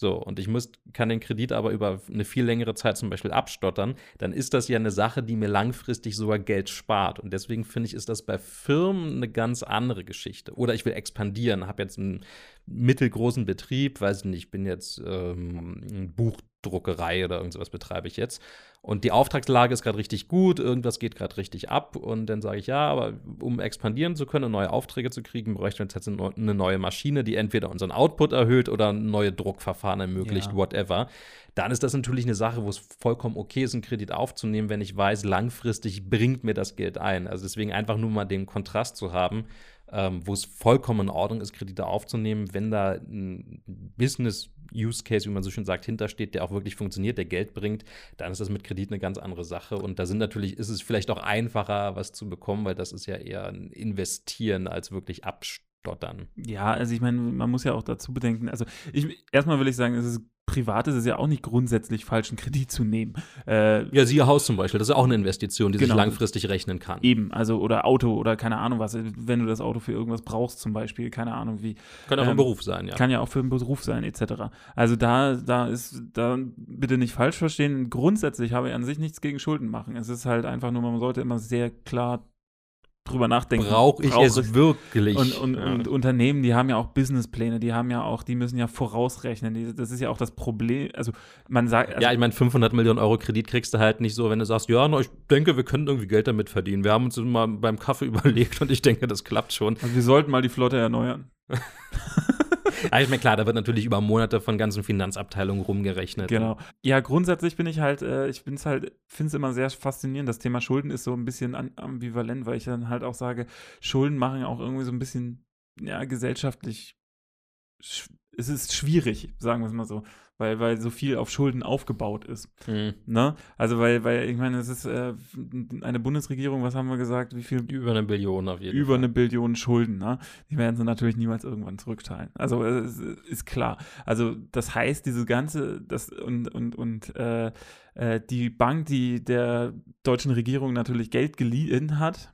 So, und ich muss, kann den Kredit aber über eine viel längere Zeit zum Beispiel abstottern, dann ist das ja eine Sache, die mir langfristig sogar Geld spart. Und deswegen finde ich, ist das bei Firmen eine ganz andere Geschichte. Oder ich will expandieren, habe jetzt einen mittelgroßen Betrieb, weiß ich nicht, ich bin jetzt ähm, eine Buchdruckerei oder irgendwas betreibe ich jetzt. Und die Auftragslage ist gerade richtig gut, irgendwas geht gerade richtig ab. Und dann sage ich, ja, aber um expandieren zu können und neue Aufträge zu kriegen, bräuchten wir jetzt eine neu- eine neue Maschine, die entweder unseren Output erhöht oder neue Druckverfahren ermöglicht, Ja. whatever. Dann ist das natürlich eine Sache, wo es vollkommen okay ist, einen Kredit aufzunehmen, wenn ich weiß, langfristig bringt mir das Geld ein. Also deswegen einfach nur mal den Kontrast zu haben, ähm, wo es vollkommen in Ordnung ist, Kredite aufzunehmen, wenn da ein Business-Use-Case, wie man so schön sagt, hintersteht, der auch wirklich funktioniert, der Geld bringt, dann ist das mit Kredit eine ganz andere Sache. Und da sind natürlich, ist es vielleicht auch einfacher, was zu bekommen, weil das ist ja eher ein Investieren als wirklich abstottern. Ja, also ich meine, man muss ja auch dazu bedenken, also ich erstmal will ich sagen, es ist privat ist es ja auch nicht grundsätzlich falsch, einen Kredit zu nehmen. Äh, Ja, siehe Haus zum Beispiel, das ist auch eine Investition, die Genau. sich langfristig rechnen kann. Eben, also oder Auto oder keine Ahnung was, wenn du das Auto für irgendwas brauchst zum Beispiel, keine Ahnung wie. Kann auch ein Ähm, Beruf sein, ja. Kann ja auch für einen Beruf sein, etc. Also da, da ist, da bitte nicht falsch verstehen. Grundsätzlich habe ich an sich nichts gegen Schulden machen. Es ist halt einfach nur, man sollte immer sehr klar drüber nachdenken. Brauche ich Brauch es wirklich? Und, und, Ja. und Unternehmen, die haben ja auch Businesspläne, die haben ja auch, die müssen ja vorausrechnen. Die, das ist ja auch das Problem. Also man sagt, also, ja, ich meine, 500 Millionen Euro Kredit kriegst du halt nicht so, wenn du sagst, ja, na, ich denke, wir können irgendwie Geld damit verdienen. Wir haben uns mal beim Kaffee überlegt und ich denke, das klappt schon. also wir sollten mal die Flotte erneuern. Aber ich meine, klar, da wird natürlich über Monate von ganzen Finanzabteilungen rumgerechnet. Genau. Ja, grundsätzlich bin ich halt, äh, ich bin es halt, finde es immer sehr faszinierend. Das Thema Schulden ist so ein bisschen ambivalent, weil ich dann halt auch sage, Schulden machen auch irgendwie so ein bisschen, ja, gesellschaftlich, sch- es ist schwierig, sagen wir es mal so, weil, weil so viel auf Schulden aufgebaut ist. Hm. Ne? Also, weil, weil, ich meine, es ist äh, eine Bundesregierung, was haben wir gesagt, wie viel Über eine Billion auf jeden über Fall. eine Billion Schulden, ne? Die werden sie natürlich niemals irgendwann zurückzahlen. Also äh, es ist klar. Also das heißt, diese ganze, das und und und äh, äh, die Bank, die der deutschen Regierung natürlich Geld geliehen hat,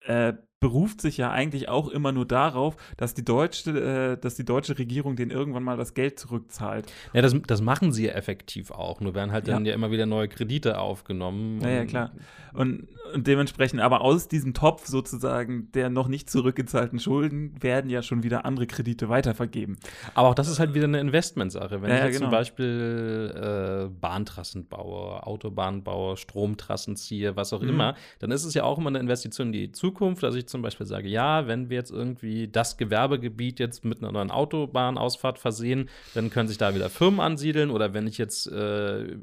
äh, beruft sich ja eigentlich auch immer nur darauf, dass die deutsche, äh, dass die deutsche Regierung denen irgendwann mal das Geld zurückzahlt. Ja, das, das machen sie ja effektiv auch. Nur werden halt dann Ja. ja immer wieder neue Kredite aufgenommen. Ja, ja, klar. Und, und dementsprechend, aber aus diesem Topf sozusagen der noch nicht zurückgezahlten Schulden werden ja schon wieder andere Kredite weitervergeben. Aber auch das ist halt wieder eine Investmentsache. Wenn Ja, ich ja, jetzt zum genau. Beispiel äh, Bahntrassen baue, Autobahn baue, Stromtrassen ziehe, was auch Mhm. immer, dann ist es ja auch immer eine Investition in die Zukunft. Also ich zum Beispiel sage, ja, wenn wir jetzt irgendwie das Gewerbegebiet jetzt mit einer neuen Autobahnausfahrt versehen, dann können sich da wieder Firmen ansiedeln. Oder wenn ich jetzt äh,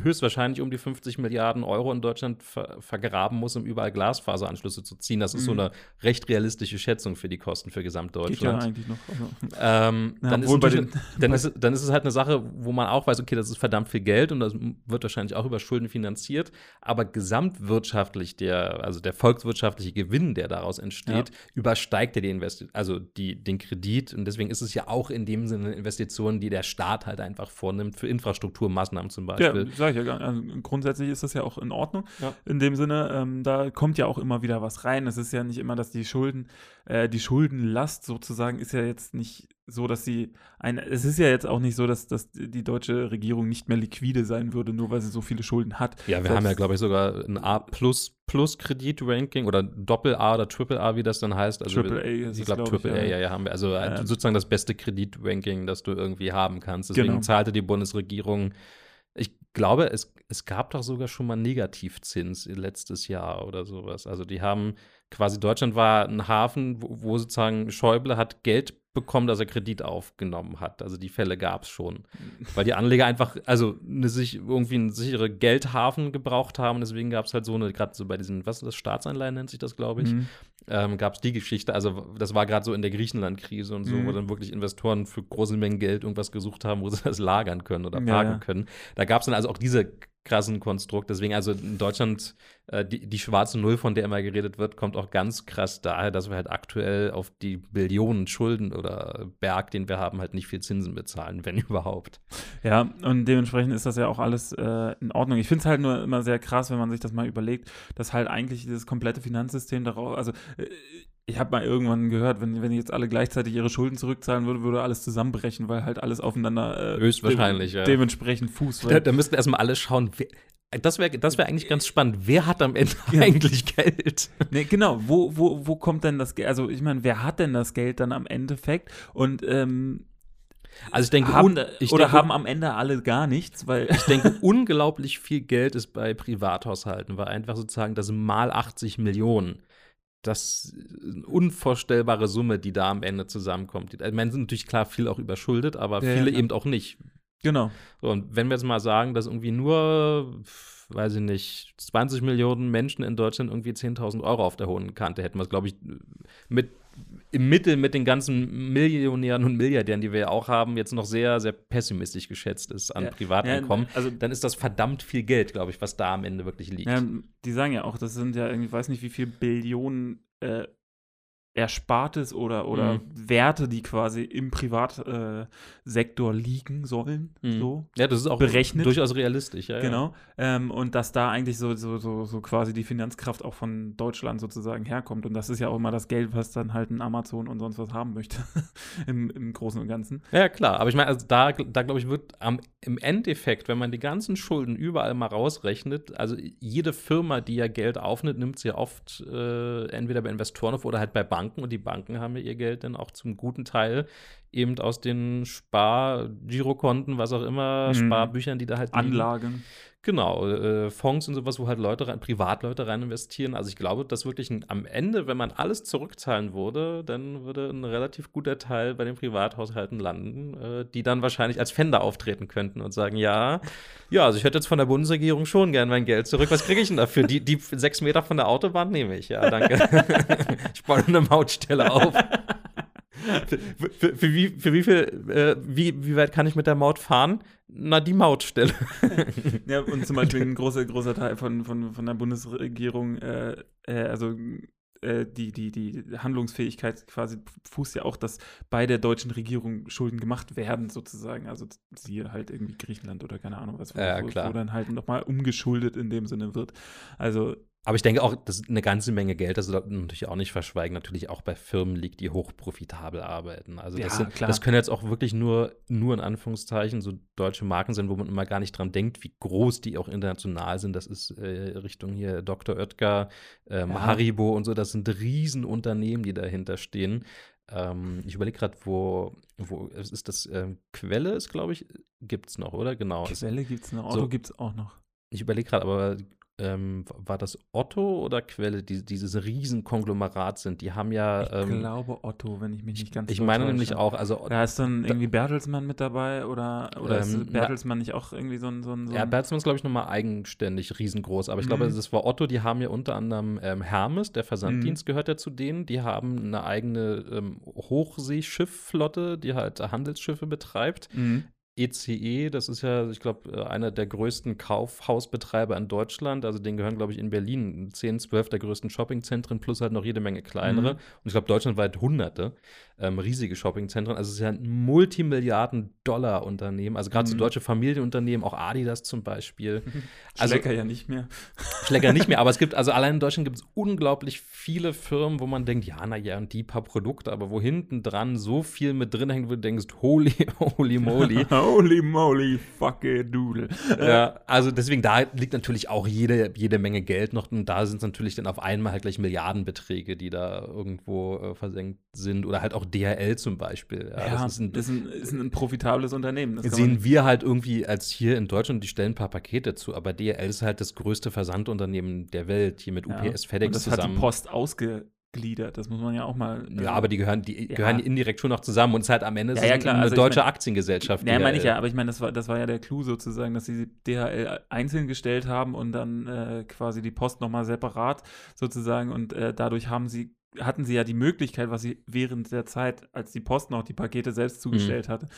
höchstwahrscheinlich um die 50 Milliarden Euro in Deutschland ver vergraben muss, um überall Glasfaseranschlüsse zu ziehen. Das ist so Mhm. eine recht realistische Schätzung für die Kosten für Geht ja Gesamtdeutschland. eigentlich noch. Also, Ähm, Ja, dann, ist den- dann, ist, dann ist es halt eine Sache, wo man auch weiß, okay, das ist verdammt viel Geld und das wird wahrscheinlich auch über Schulden finanziert. Aber gesamtwirtschaftlich der, also der volkswirtschaftliche Gewinn, der daraus entsteht, übersteigt ja die Investi also die, den Kredit. Und deswegen ist es ja auch in dem Sinne Investitionen, die der Staat halt einfach vornimmt für Infrastrukturmaßnahmen zum ja, Beispiel. sag ich ja gar also Grundsätzlich ist das ja auch in Ordnung. Ja. In dem Sinne, ähm, da kommt ja auch immer wieder was rein. Es ist ja nicht immer, dass die Schulden, äh, die Schuldenlast sozusagen ist ja jetzt nicht so, dass sie ein, es ist ja jetzt auch nicht so, dass, dass die deutsche Regierung nicht mehr liquide sein würde, nur weil sie so viele Schulden hat. Ja, wir Selbst- haben ja, glaube ich, sogar ein A plus plus Kreditranking oder Doppel A oder Triple A, wie das dann heißt. Also Triple A ist ich es, glaube Triple A, ja. ja, ja, haben wir. Also äh, Ähm. sozusagen das beste Kreditranking, das du irgendwie haben kannst. Deswegen Genau. zahlte die Bundesregierung. Ich glaube, es, es gab doch sogar schon mal Negativzins letztes Jahr oder sowas. Also die haben quasi Deutschland war ein Hafen, wo, wo sozusagen Schäuble hat Geld bekommen, dass er Kredit aufgenommen hat. Also die Fälle gab es schon. Weil die Anleger einfach, also eine, sich, irgendwie einen sicheren Geldhafen gebraucht haben. Deswegen gab es halt so eine, gerade so bei diesen, was ist das, Staatsanleihen nennt sich das, glaube ich, Mhm. Ähm, gab es die Geschichte. Also das war gerade so in der Griechenland-Krise und so, Mhm. wo dann wirklich Investoren für große Mengen Geld irgendwas gesucht haben, wo sie das lagern können oder parken ja. können. Da gab es dann also auch diese krassen Konstrukt. Deswegen also in Deutschland äh, die, die schwarze Null, von der immer geredet wird, kommt auch ganz krass daher, dass wir halt aktuell auf die Billionen Schulden oder Berg, den wir haben, halt nicht viel Zinsen bezahlen, wenn überhaupt. Ja, und dementsprechend ist das ja auch alles äh, in Ordnung. Ich finde es halt nur immer sehr krass, wenn man sich das mal überlegt, dass halt eigentlich dieses komplette Finanzsystem darauf, also ich habe mal irgendwann gehört, wenn, wenn jetzt alle gleichzeitig ihre Schulden zurückzahlen würde, würde alles zusammenbrechen, weil halt alles aufeinander äh, Höchstwahrscheinlich, dem, ja. dementsprechend Fuß. Da, da müssten erstmal alle schauen, wer, das wäre das wär eigentlich ganz spannend. Wer hat am Ende Ja. eigentlich Geld? nee, genau, wo, wo, wo kommt denn das Geld? Also ich meine, wer hat denn das Geld dann am Endeffekt? Und ähm, Also ich denke, haben, ich oder denke, haben am Ende alle gar nichts, weil ich denke, unglaublich viel Geld ist bei Privathaushalten, weil einfach sozusagen das mal 80 Millionen, das ist eine unvorstellbare Summe, die da am Ende zusammenkommt. Die- Ich meine, sind natürlich klar viel auch überschuldet, aber Ja, ja, viele klar. eben auch nicht. genau. So, und wenn wir jetzt mal sagen, dass irgendwie nur, weiß ich nicht, 20 Millionen Menschen in Deutschland irgendwie 10.000 Euro auf der hohen Kante hätten, was glaube ich mit im Mittel mit den ganzen Millionären und Milliardären, die wir ja auch haben, jetzt noch sehr, sehr pessimistisch geschätzt ist an Ja, Privateinkommen, ja, also dann ist das verdammt viel Geld, glaube ich, was da am Ende wirklich liegt. Ja, die sagen ja auch, das sind ja irgendwie, ich weiß nicht, wie viel Billionen äh, Erspartes oder, oder Mhm. Werte, die quasi im Privatsektor äh, liegen sollen. Mhm. So. Ja, das ist auch berechnet. durchaus realistisch. Ja, Genau. Ähm, und dass da eigentlich so, so, so, so quasi die Finanzkraft auch von Deutschland sozusagen herkommt. Und das ist ja auch immer das Geld, was dann halt ein Amazon und sonst was haben möchte. Im, Im Großen und Ganzen. Ja, ja, klar. Aber ich meine, also da, da glaube ich, wird am, im Endeffekt, wenn man die ganzen Schulden überall mal rausrechnet, also jede Firma, die ja Geld aufnimmt, nimmt sie ja oft äh, entweder bei Investoren auf oder halt bei Banken. Und die Banken haben ja ihr Geld dann auch zum guten Teil eben aus den Spar-Girokonten, was auch immer, Mhm. Sparbüchern, die da halt liegen. Genau, äh, Fonds und sowas, wo halt Leute rein, Privatleute rein investieren. Also ich glaube, dass wirklich ein, am Ende, wenn man alles zurückzahlen würde, dann würde ein relativ guter Teil bei den Privathaushalten landen, äh, die dann wahrscheinlich als Fender auftreten könnten und sagen, ja, ja, also ich hätte jetzt von der Bundesregierung schon gern mein Geld zurück. Was kriege ich denn dafür? Die, die sechs Meter von der Autobahn nehme ich. Ja, danke. ich baue eine Mautstelle auf. Für, für, für, wie, für wie viel, äh, wie, wie weit kann ich mit der Maut fahren? Na, die Mautstelle. Ja, und zum Beispiel ein großer, großer Teil von, von, von der Bundesregierung, äh, äh, also äh, die, die, die Handlungsfähigkeit quasi fußt ja auch, dass bei der deutschen Regierung Schulden gemacht werden, sozusagen. Also siehe halt irgendwie Griechenland oder keine Ahnung was, wo, Ja, wo, wo dann halt nochmal umgeschuldet in dem Sinne wird. Also Aber ich denke auch, das ist eine ganze Menge Geld, das sollte man natürlich auch nicht verschweigen, natürlich auch bei Firmen liegt, die hochprofitabel arbeiten. Also das, Ja, sind, das können jetzt auch wirklich nur, nur in Anführungszeichen so deutsche Marken sein, wo man immer gar nicht dran denkt, wie groß die auch international sind. Das ist äh, Richtung hier Dr. Oetker, ähm, Ja. Haribo und so, das sind Riesenunternehmen, die dahinter stehen. Ähm, ich überlege gerade, wo, wo ist das ähm, Quelle ist, glaube ich, gibt es noch, oder? Genau. Quelle gibt es noch, So. Auto gibt es auch noch. ich überlege gerade, aber ähm, war das Otto oder Quelle, die dieses Riesenkonglomerat sind? Die haben ja. Ich Ähm, glaube Otto, wenn ich mich nicht ganz ich so meine täusche. nämlich auch, also Da ist dann irgendwie Bertelsmann mit dabei oder, oder Ähm, ist Bertelsmann nicht auch irgendwie so ein. So ein, so Ja, Bertelsmann ist, glaube ich, nochmal eigenständig riesengroß. Aber ich glaube, Mhm. das war Otto, die haben ja unter anderem ähm, Hermes, der Versanddienst Mhm. gehört ja zu denen. Die haben eine eigene ähm, Hochseeschiffflotte, die halt Handelsschiffe betreibt. Mhm. ECE, das ist ja, ich glaube, einer der größten Kaufhausbetreiber in Deutschland. Also denen gehören, glaube ich, in Berlin 10, 12 der größten Shoppingzentren plus halt noch jede Menge kleinere. Mhm. Und ich glaube, deutschlandweit hunderte ähm, riesige Shoppingzentren. Also es ist ja ein Multimilliarden-Dollar-Unternehmen. Also gerade so Mhm. deutsche Familienunternehmen, auch Adidas zum Beispiel. Also- Schlecker ja nicht mehr. Schlecker nicht mehr, aber es gibt, also allein in Deutschland gibt es unglaublich viele Firmen, wo man denkt, ja, na ja, und die paar Produkte, aber wo hinten dran so viel mit drin hängt, wo du denkst, holy, holy moly. Holy moly, fuck it, doodle. ja, also deswegen, da liegt natürlich auch jede, jede Menge Geld noch und da sind es natürlich dann auf einmal halt gleich Milliardenbeträge, die da irgendwo äh, versenkt sind oder halt auch DHL zum Beispiel. Ja, Ja, das ist ein, ist ein, ist ein profitables Unternehmen. Das sehen wir halt irgendwie als hier in Deutschland, die stellen ein paar Pakete zu, aber DHL ist halt das größte Versandunternehmen der Welt, hier mit UPS, ja. FedEx Und das zusammen. hat die Post ausgegliedert. Das muss man ja auch mal. äh, Ja, aber die gehören, die Ja. gehören indirekt schon noch zusammen und es ist halt am Ende Ja, ja, klar. eine Also ich deutsche mein- Aktiengesellschaft. Ja, meine ich ja, aber ich meine, das war, das war ja der Clou sozusagen, dass sie DHL einzeln gestellt haben und dann äh, quasi die Post nochmal separat sozusagen und äh, dadurch haben sie, hatten sie ja die Möglichkeit, was sie während der Zeit, als die Post noch die Pakete selbst zugestellt hatte,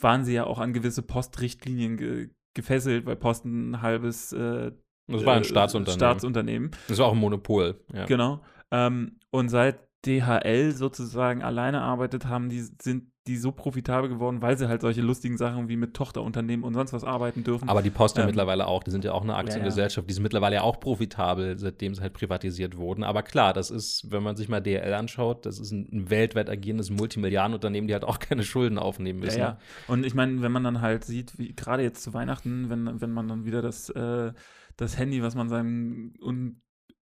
waren sie ja auch an gewisse Postrichtlinien ge gefesselt, weil Post ein halbes äh, Das war ein äh, Staatsunternehmen. Staatsunternehmen. Das war auch ein Monopol. Ja. Genau. Ähm, und seit DHL sozusagen alleine arbeitet, haben die, sind die so profitabel geworden, weil sie halt solche lustigen Sachen wie mit Tochterunternehmen und sonst was arbeiten dürfen. Aber die Post ja Ähm, mittlerweile auch. Die sind ja auch eine Aktiengesellschaft. Die sind mittlerweile ja auch profitabel, seitdem sie halt privatisiert wurden. Aber klar, das ist, wenn man sich mal DHL anschaut, das ist ein, weltweit agierendes Multimilliardenunternehmen, die halt auch keine Schulden aufnehmen ja, müssen. ja. Und ich meine, wenn man dann halt sieht, wie gerade jetzt zu Weihnachten, wenn, wenn man dann wieder das, äh, das Handy, was man seinem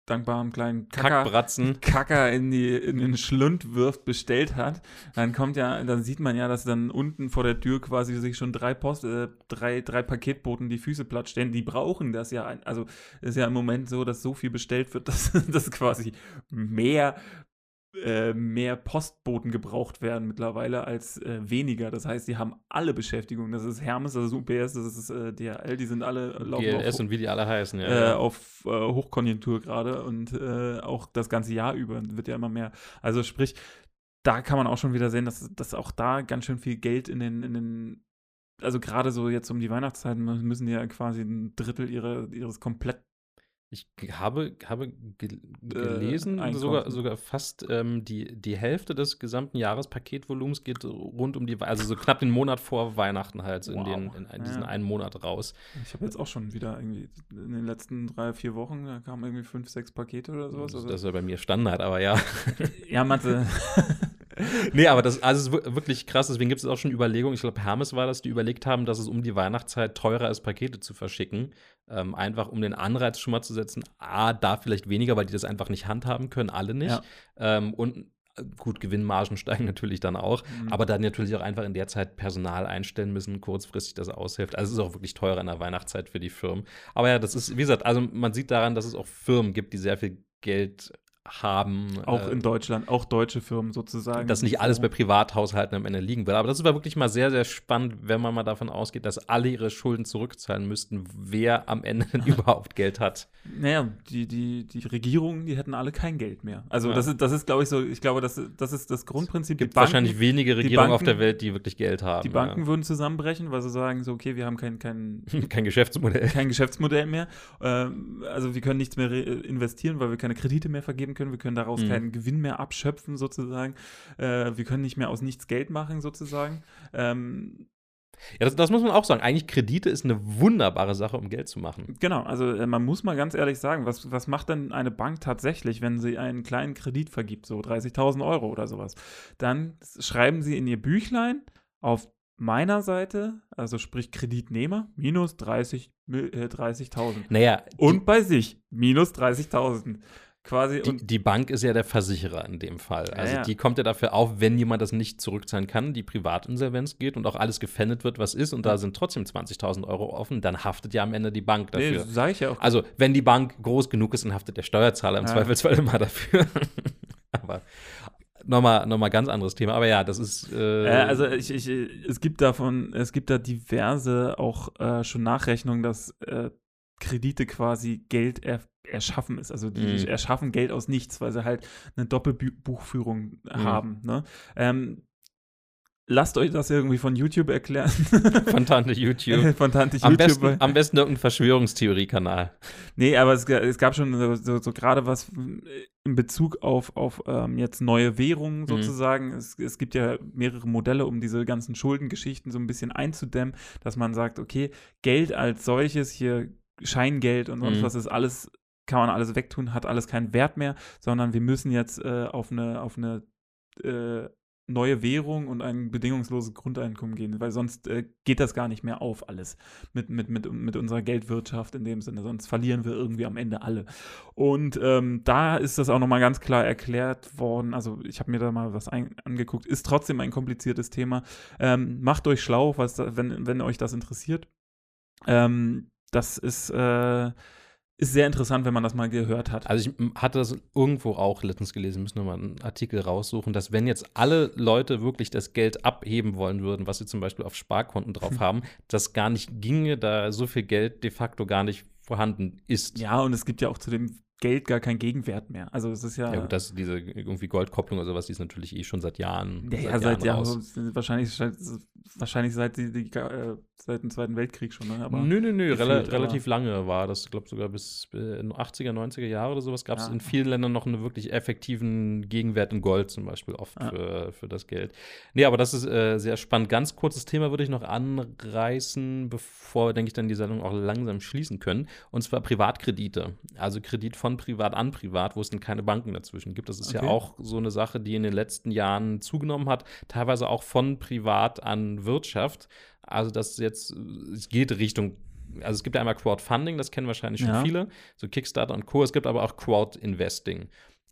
undankbaren kleinen Kacker, Kackbratzen. Kacker in, die, in den Schlund wirft, bestellt hat, dann kommt ja, dann sieht man ja, dass dann unten vor der Tür quasi sich schon drei Post, äh, drei, drei Paketboten die Füße platt stellen. Die brauchen das ja, also ist ja im Moment so, dass so viel bestellt wird, dass, dass quasi mehr äh, mehr Postboten gebraucht werden mittlerweile als äh, weniger. Das heißt, die haben alle Beschäftigung. Das ist Hermes, das ist UPS, das ist äh, DHL, die sind alle äh, laufen GLS auf, und wie die alle heißen. Ja, äh, auf Hochkonjunktur gerade und auch das ganze Jahr über wird ja immer mehr. Also sprich, da kann man auch schon wieder sehen, dass, dass auch da ganz schön viel Geld in den, in den also gerade so jetzt um die Weihnachtszeit müssen die ja quasi ein Drittel ihre, ihres komplett Ich habe, habe Äh, gelesen, einkaufen. sogar, sogar fast ähm, die, die Hälfte des gesamten Jahrespaketvolumens geht rund um die, We- also so knapp den Monat vor Weihnachten halt, so in, Wow. den, in, in diesen Ja. einen Monat raus. Ich habe jetzt auch schon wieder irgendwie in den letzten drei, vier Wochen, da kamen irgendwie fünf, sechs Pakete oder sowas. Das, Also, das ist ja bei mir Standard, aber ja. ja, Mathe. nee, aber das also ist wir- wirklich krass. Deswegen gibt es auch schon Überlegungen. Ich glaube, Hermes war das, die überlegt haben, dass es um die Weihnachtszeit teurer ist, Pakete zu verschicken. Ähm, einfach um den Anreiz schon mal zu setzen. A, da vielleicht weniger, weil die das einfach nicht handhaben können, alle nicht. Ja. Ähm, und äh, gut, Gewinnmargen steigen natürlich dann auch. Mhm. Aber dann natürlich auch einfach in der Zeit Personal einstellen müssen, kurzfristig das aushilft. Also es ist auch wirklich teurer in der Weihnachtszeit für die Firmen. Aber ja, das ist, wie gesagt, also man sieht daran, dass es auch Firmen gibt, die sehr viel Geld haben. auch äh, in Deutschland, auch deutsche Firmen sozusagen. dass nicht alles bei Privathaushalten am Ende liegen wird. Aber das ist aber wirklich mal sehr, sehr spannend, wenn man mal davon ausgeht, dass alle ihre Schulden zurückzahlen müssten, wer am Ende überhaupt Geld hat. Naja, die, die, die Regierungen, die hätten alle kein Geld mehr. Also Ja. das ist, das ist, glaube ich, so, ich glaube, das, das ist das Grundprinzip. Es gibt Banken- wahrscheinlich wenige Regierungen auf Banken- der Welt, die wirklich Geld haben. Die Banken würden zusammenbrechen, weil sie sagen, so, okay, wir haben kein, kein, ja. Kein Geschäftsmodell. kein Geschäftsmodell mehr. Ähm, also wir können nichts mehr re- investieren, weil wir keine Kredite mehr vergeben können. Wir können daraus Mhm. keinen Gewinn mehr abschöpfen, sozusagen. Äh, wir können nicht mehr aus nichts Geld machen, sozusagen. Ähm, Ja, das, das muss man auch sagen. Eigentlich Kredite ist eine wunderbare Sache, um Geld zu machen. Genau, also äh, man muss mal ganz ehrlich sagen, was, was macht denn eine Bank tatsächlich, wenn sie einen kleinen Kredit vergibt, so 30.000 Euro oder sowas? Dann schreiben sie in ihr Büchlein auf meiner Seite, also sprich Kreditnehmer, minus 30 Mil- äh, 30.000. Naja, Und bei sich, minus 30.000. quasi. Die, die Bank ist ja der Versicherer in dem Fall. Also ja. die kommt ja dafür auf, wenn jemand das nicht zurückzahlen kann, die Privatinsolvenz geht und auch alles gefändet wird, was ist, und da sind trotzdem 20.000 Euro offen, dann haftet ja am Ende die Bank nee, dafür. sage ich ja auch. Also, wenn die Bank groß genug ist, dann haftet der Steuerzahler im Ja. Zweifelsfall immer dafür. Aber nochmal noch mal ganz anderes Thema. Aber ja, das ist. Äh, Äh, also ich, ich, es gibt davon, es gibt da diverse auch äh, schon Nachrechnungen, dass äh, Kredite quasi Geld er, erschaffen ist. Also die Mhm. erschaffen Geld aus nichts, weil sie halt eine Doppelbuchführung Mhm. haben. Ne? Ähm, lasst euch das irgendwie von YouTube erklären. von Tante YouTube. von Tante Am YouTube. besten, am besten irgendein Verschwörungstheorie-Kanal. Nee, aber es, es gab schon so, so, so gerade was in Bezug auf, auf ähm, jetzt neue Währungen sozusagen. Es, es gibt ja mehrere Modelle, um diese ganzen Schuldengeschichten so ein bisschen einzudämmen, dass man sagt, okay, Geld als solches, hier Scheingeld und sonst Mhm. was ist alles, kann man alles wegtun, hat alles keinen Wert mehr, sondern wir müssen jetzt äh, auf eine, auf eine äh, neue Währung und ein bedingungsloses Grundeinkommen gehen, weil sonst äh, geht das gar nicht mehr auf alles mit, mit, mit, mit unserer Geldwirtschaft in dem Sinne, sonst verlieren wir irgendwie am Ende alle. Und ähm, da ist das auch nochmal ganz klar erklärt worden, also ich habe mir da mal was angeguckt, ist trotzdem ein kompliziertes Thema. Ähm, macht euch schlau, was da, wenn, wenn euch das interessiert. Ähm, das ist, äh, ist sehr interessant, wenn man das mal gehört hat. Also ich hatte das irgendwo auch letztens gelesen, müssen wir mal einen Artikel raussuchen, dass wenn jetzt alle Leute wirklich das Geld abheben wollen würden, was sie zum Beispiel auf Sparkonten drauf haben, das gar nicht ginge, da so viel Geld de facto gar nicht vorhanden ist. Ja, und es gibt ja auch zu dem Geld gar keinen Gegenwert mehr. Also es ist ja. Ja, gut, das, diese irgendwie Goldkopplung oder sowas, die ist natürlich eh schon seit Jahren. Ja, ja, seit Jahren, raus. wahrscheinlich, wahrscheinlich seit, die, die, äh, seit dem Zweiten Weltkrieg schon, ne? Aber nö, nö, nö, aber- relativ lange war das, ich glaube sogar bis äh, in 80er, 90er Jahre oder sowas gab es Ja. in vielen Ländern noch einen wirklich effektiven Gegenwert in Gold zum Beispiel oft Ja. für, für das Geld. Nee, aber das ist äh, sehr spannend. Ganz kurzes Thema würde ich noch anreißen, bevor, denke ich, dann die Sendung auch langsam schließen können. Und zwar Privatkredite. Also Kredit von Privat an Privat, wo es dann keine Banken dazwischen gibt. Das ist ja Okay. auch so eine Sache, die in den letzten Jahren zugenommen hat, teilweise auch von Privat an Wirtschaft. Also das jetzt, es geht Richtung, also es gibt ja einmal Crowdfunding, das kennen wahrscheinlich schon Ja. viele, so Kickstarter und Co. Es gibt aber auch Crowd-Investing.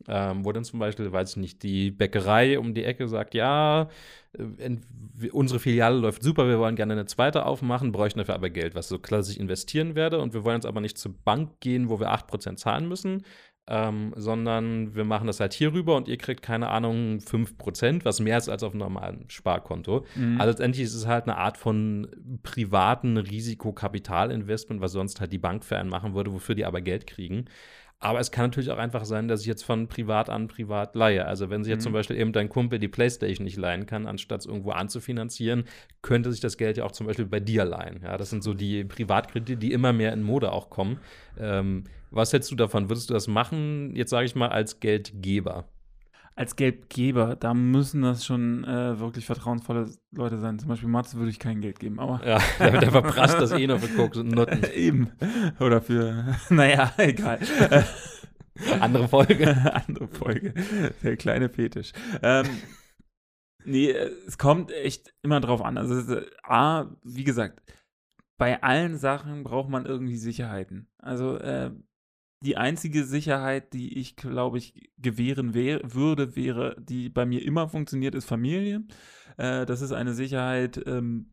Ähm, wo dann zum Beispiel, weiß ich nicht, die Bäckerei um die Ecke sagt, ja, äh, unsere Filiale läuft super, wir wollen gerne eine zweite aufmachen, bräuchten dafür aber Geld, was so klassisch investieren werde. Und wir wollen jetzt aber nicht zur Bank gehen, wo wir 8% zahlen müssen, ähm, sondern wir machen das halt hier rüber und ihr kriegt, keine Ahnung, 5%, was mehr ist als auf einem normalen Sparkonto. Mhm. Also letztendlich ist es halt eine Art von privaten Risikokapitalinvestment, was sonst halt die Bank für einen machen würde, wofür die aber Geld kriegen. Aber es kann natürlich auch einfach sein, dass ich jetzt von privat an privat leihe. Also wenn sich jetzt Mhm. zum Beispiel eben dein Kumpel die Playstation nicht leihen kann, anstatt es irgendwo anzufinanzieren, könnte sich das Geld ja auch zum Beispiel bei dir leihen. Ja, das sind so die Privatkredite, die immer mehr in Mode auch kommen. Ähm, was hältst du davon? Würdest du das machen, jetzt sage ich mal, als Geldgeber? Als Geldgeber, da müssen das schon äh, wirklich vertrauensvolle Leute sein. Zum Beispiel Mats würde ich kein Geld geben, aber Ja, der, der verprasst das eh noch für Koks und Nutten. eben. Oder für, naja, egal. Andere Folge. Andere Folge. Der kleine Fetisch. Ähm, nee, äh, es kommt echt immer drauf an. Also, ist, A, wie gesagt, bei allen Sachen braucht man irgendwie Sicherheiten. Also, äh, die einzige Sicherheit, die ich, glaube ich, gewähren wär, würde, wäre, die bei mir immer funktioniert, ist Familie. Äh, das ist eine Sicherheit, ähm,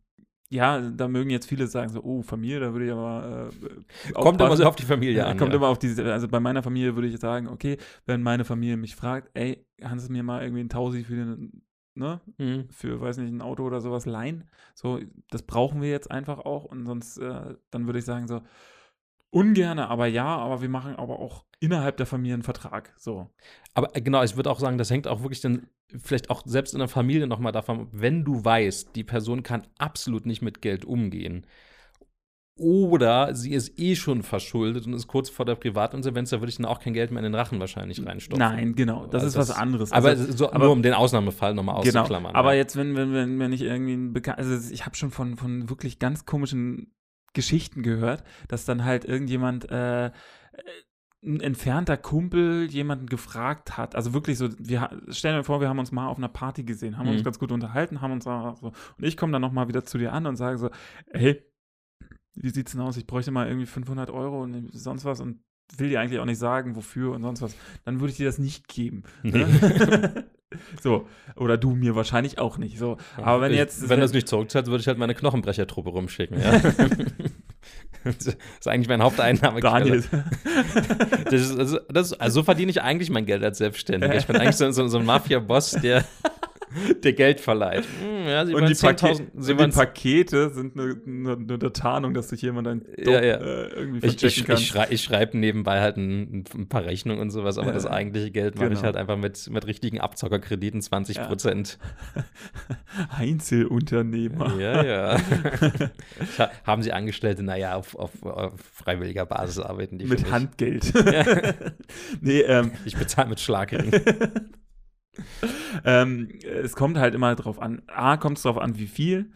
ja, da mögen jetzt viele sagen so, oh, Familie, da würde ich aber äh, Kommt immer so auf die Familie an. Kommt ja. immer auf diese, also bei meiner Familie würde ich sagen, okay, wenn meine Familie mich fragt, ey, kannst du mir mal irgendwie ein Tausi für den, ne, Mhm. für, weiß nicht, ein Auto oder sowas leihen? So, das brauchen wir jetzt einfach auch und sonst, äh, dann würde ich sagen so, ungerne, aber ja, aber wir machen aber auch innerhalb der Familie einen Vertrag, so. Aber äh, genau, ich würde auch sagen, das hängt auch wirklich dann vielleicht auch selbst in der Familie nochmal davon, ab, wenn du weißt, die Person kann absolut nicht mit Geld umgehen. Oder sie ist eh schon verschuldet und ist kurz vor der Privatinsolvenz, da würde ich dann auch kein Geld mehr in den Rachen wahrscheinlich reinstopfen. Nein, genau, das Also ist was anderes. Aber Also- so, aber- nur um den Ausnahmefall nochmal Genau. auszuklammern. Aber ja. jetzt, wenn, wenn, wenn, wenn ich irgendwie ein bekannt, also ich habe schon von, von wirklich ganz komischen Geschichten gehört, dass dann halt irgendjemand, äh, ein entfernter Kumpel jemanden gefragt hat, also wirklich so, wir stellen wir vor, wir haben uns mal auf einer Party gesehen, haben uns Mhm. ganz gut unterhalten, haben uns auch so, und ich komme dann nochmal wieder zu dir an und sage so, hey, wie sieht's denn aus? Ich bräuchte mal irgendwie 500 Euro und sonst was und will dir eigentlich auch nicht sagen, wofür und sonst was, dann würde ich dir das nicht geben. Nee. Ne? so, oder du mir wahrscheinlich auch nicht. So, aber wenn Ich- jetzt. wenn das nicht zurückzahlt, würde ich halt meine Knochenbrechertruppe rumschicken. Ja? das ist eigentlich mein Haupteinnahmequelle. Daniel. Das ist, also, das, also so verdiene ich eigentlich mein Geld als Selbstständiger. Ich bin eigentlich so, so, so ein Mafia-Boss, der, der Geld verleiht. Hm, ja, Sie und die, Pake 10.000 Sie und die Pakete sind eine, eine, eine Tarnung, dass sich jemand ein Ja, ja. Äh, irgendwie ich, ich, kann. ich, schrei, ich schreibe nebenbei halt ein, ein paar Rechnungen und sowas, aber Ja, das eigentliche Geld mache ich genau. halt einfach mit, mit richtigen Abzockerkrediten, 20 Prozent. Einzelunternehmer. Ja, ja. Ha- Haben Sie Angestellte, naja, auf, auf, auf freiwilliger Basis arbeiten die für Mit mich. Handgeld. nee, ähm, Ich bezahle mit Schlagring. ähm, es kommt halt immer drauf an. A, kommt es drauf an, wie viel.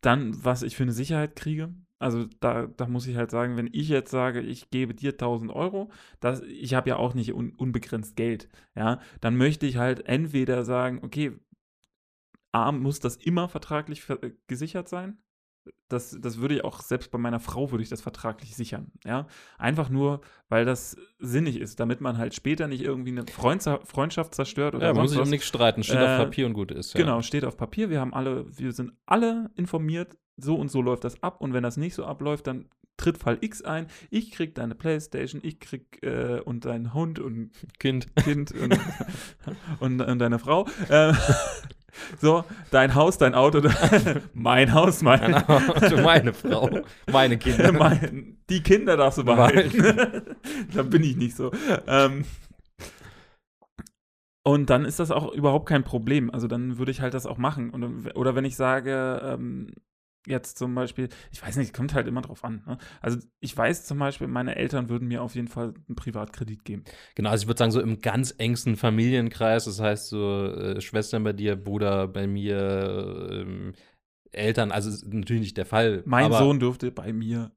Dann, was ich für eine Sicherheit kriege. Also da, da muss ich halt sagen, wenn ich jetzt sage, ich gebe dir 1000 Euro, das, ich habe ja auch nicht un, unbegrenzt Geld, ja, dann möchte ich halt entweder sagen, okay, A, muss das immer vertraglich ver äh, gesichert sein. Das, das würde ich auch, selbst bei meiner Frau würde ich das vertraglich sichern, ja. Einfach nur, weil das sinnig ist, damit man halt später nicht irgendwie eine Freundza- Freundschaft zerstört oder Ja, man muss sich um nichts streiten. Steht Äh, auf Papier und gut ist. Ja. Genau, steht auf Papier. Wir haben alle, wir sind alle informiert, so und so läuft das ab. Und wenn das nicht so abläuft, dann tritt Fall X ein. Ich krieg deine Playstation, ich krieg äh, und dein Hund und Kind. Kind und, und, und deine Frau. Äh, so, dein Haus, dein Auto, mein Haus, mein, Genau. Meine Frau, meine Kinder. mein, die Kinder darfst du behalten. da bin ich nicht so. Ähm, und dann ist das auch überhaupt kein Problem. Also dann würde ich halt das auch machen. Und, oder wenn ich sage, ähm, jetzt zum Beispiel, ich weiß nicht, kommt halt immer drauf an. Ne? Also ich weiß zum Beispiel, meine Eltern würden mir auf jeden Fall einen Privatkredit geben. Genau, also ich würde sagen, so im ganz engsten Familienkreis, das heißt so äh, Schwestern bei dir, Bruder bei mir, ähm, Eltern, also ist natürlich nicht der Fall. Mein Sohn dürfte bei mir,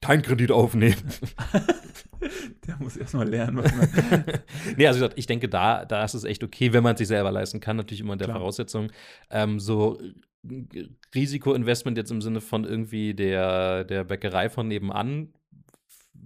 kein Kredit aufnehmen. der muss erstmal lernen, was man. nee, also ich denke, da, da ist es echt okay, wenn man es sich selber leisten kann, natürlich immer in der Klar. Voraussetzung. Ähm, so Risikoinvestment jetzt im Sinne von irgendwie der, der Bäckerei von nebenan,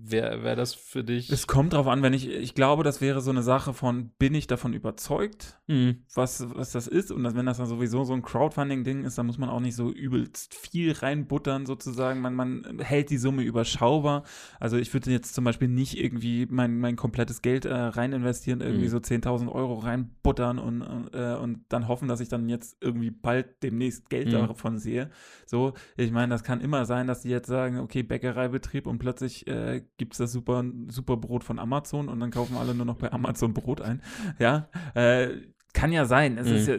wäre wär das für dich? Es kommt drauf an, wenn ich, ich glaube, das wäre so eine Sache von, bin ich davon überzeugt, Hm. was, was das ist. Und wenn das dann sowieso so ein Crowdfunding-Ding ist, dann muss man auch nicht so übelst viel reinbuttern, sozusagen. Man, man hält die Summe überschaubar. Also ich würde jetzt zum Beispiel nicht irgendwie mein, mein komplettes Geld äh, rein investieren, irgendwie Mhm. so 10.000 Euro reinbuttern und, äh, und dann hoffen, dass ich dann jetzt irgendwie bald demnächst Geld Mhm. davon sehe. So, ich meine, das kann immer sein, dass die jetzt sagen, okay, Bäckereibetrieb und plötzlich äh, gibt es das super, super Brot von Amazon und dann kaufen alle nur noch bei Amazon Brot ein. Ja, äh, kann ja sein. Es Mhm. ist ja,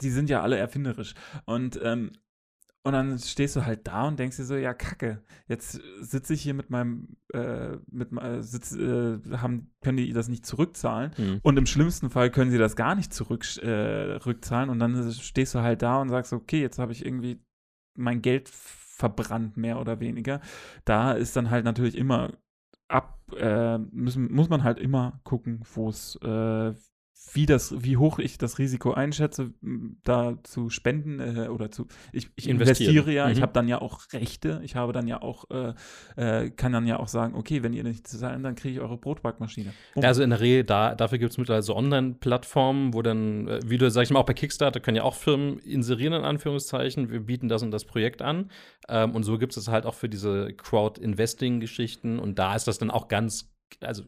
die sind ja alle erfinderisch. Und, ähm, und dann stehst du halt da und denkst dir so, ja, kacke, jetzt sitze ich hier mit meinem, äh, mit, äh, sitz, äh, haben, können die das nicht zurückzahlen. Hm. Und im schlimmsten Fall können sie das gar nicht zurück, äh, und dann stehst du halt da und sagst, okay, jetzt habe ich irgendwie mein Geld verbrannt, mehr oder weniger. Da ist dann halt natürlich immer ab, äh, müssen, muss man halt immer gucken, wo es, äh, wie das, wie hoch ich das Risiko einschätze, da zu spenden äh, oder zu, ich, ich investiere ja, ich Mhm. habe dann ja auch Rechte, ich habe dann ja auch, äh, äh, kann dann ja auch sagen, okay, wenn ihr nicht zahlen, dann kriege ich eure Brotbackmaschine. Ja, also in der Regel, da, dafür gibt es mittlerweile so Online-Plattformen, wo dann, äh, wie du, sag ich mal, auch bei Kickstarter können ja auch Firmen inserieren, in Anführungszeichen, wir bieten das und das Projekt an. Ähm, und so gibt es halt auch für diese Crowd-Investing-Geschichten. Und da ist das dann auch ganz, also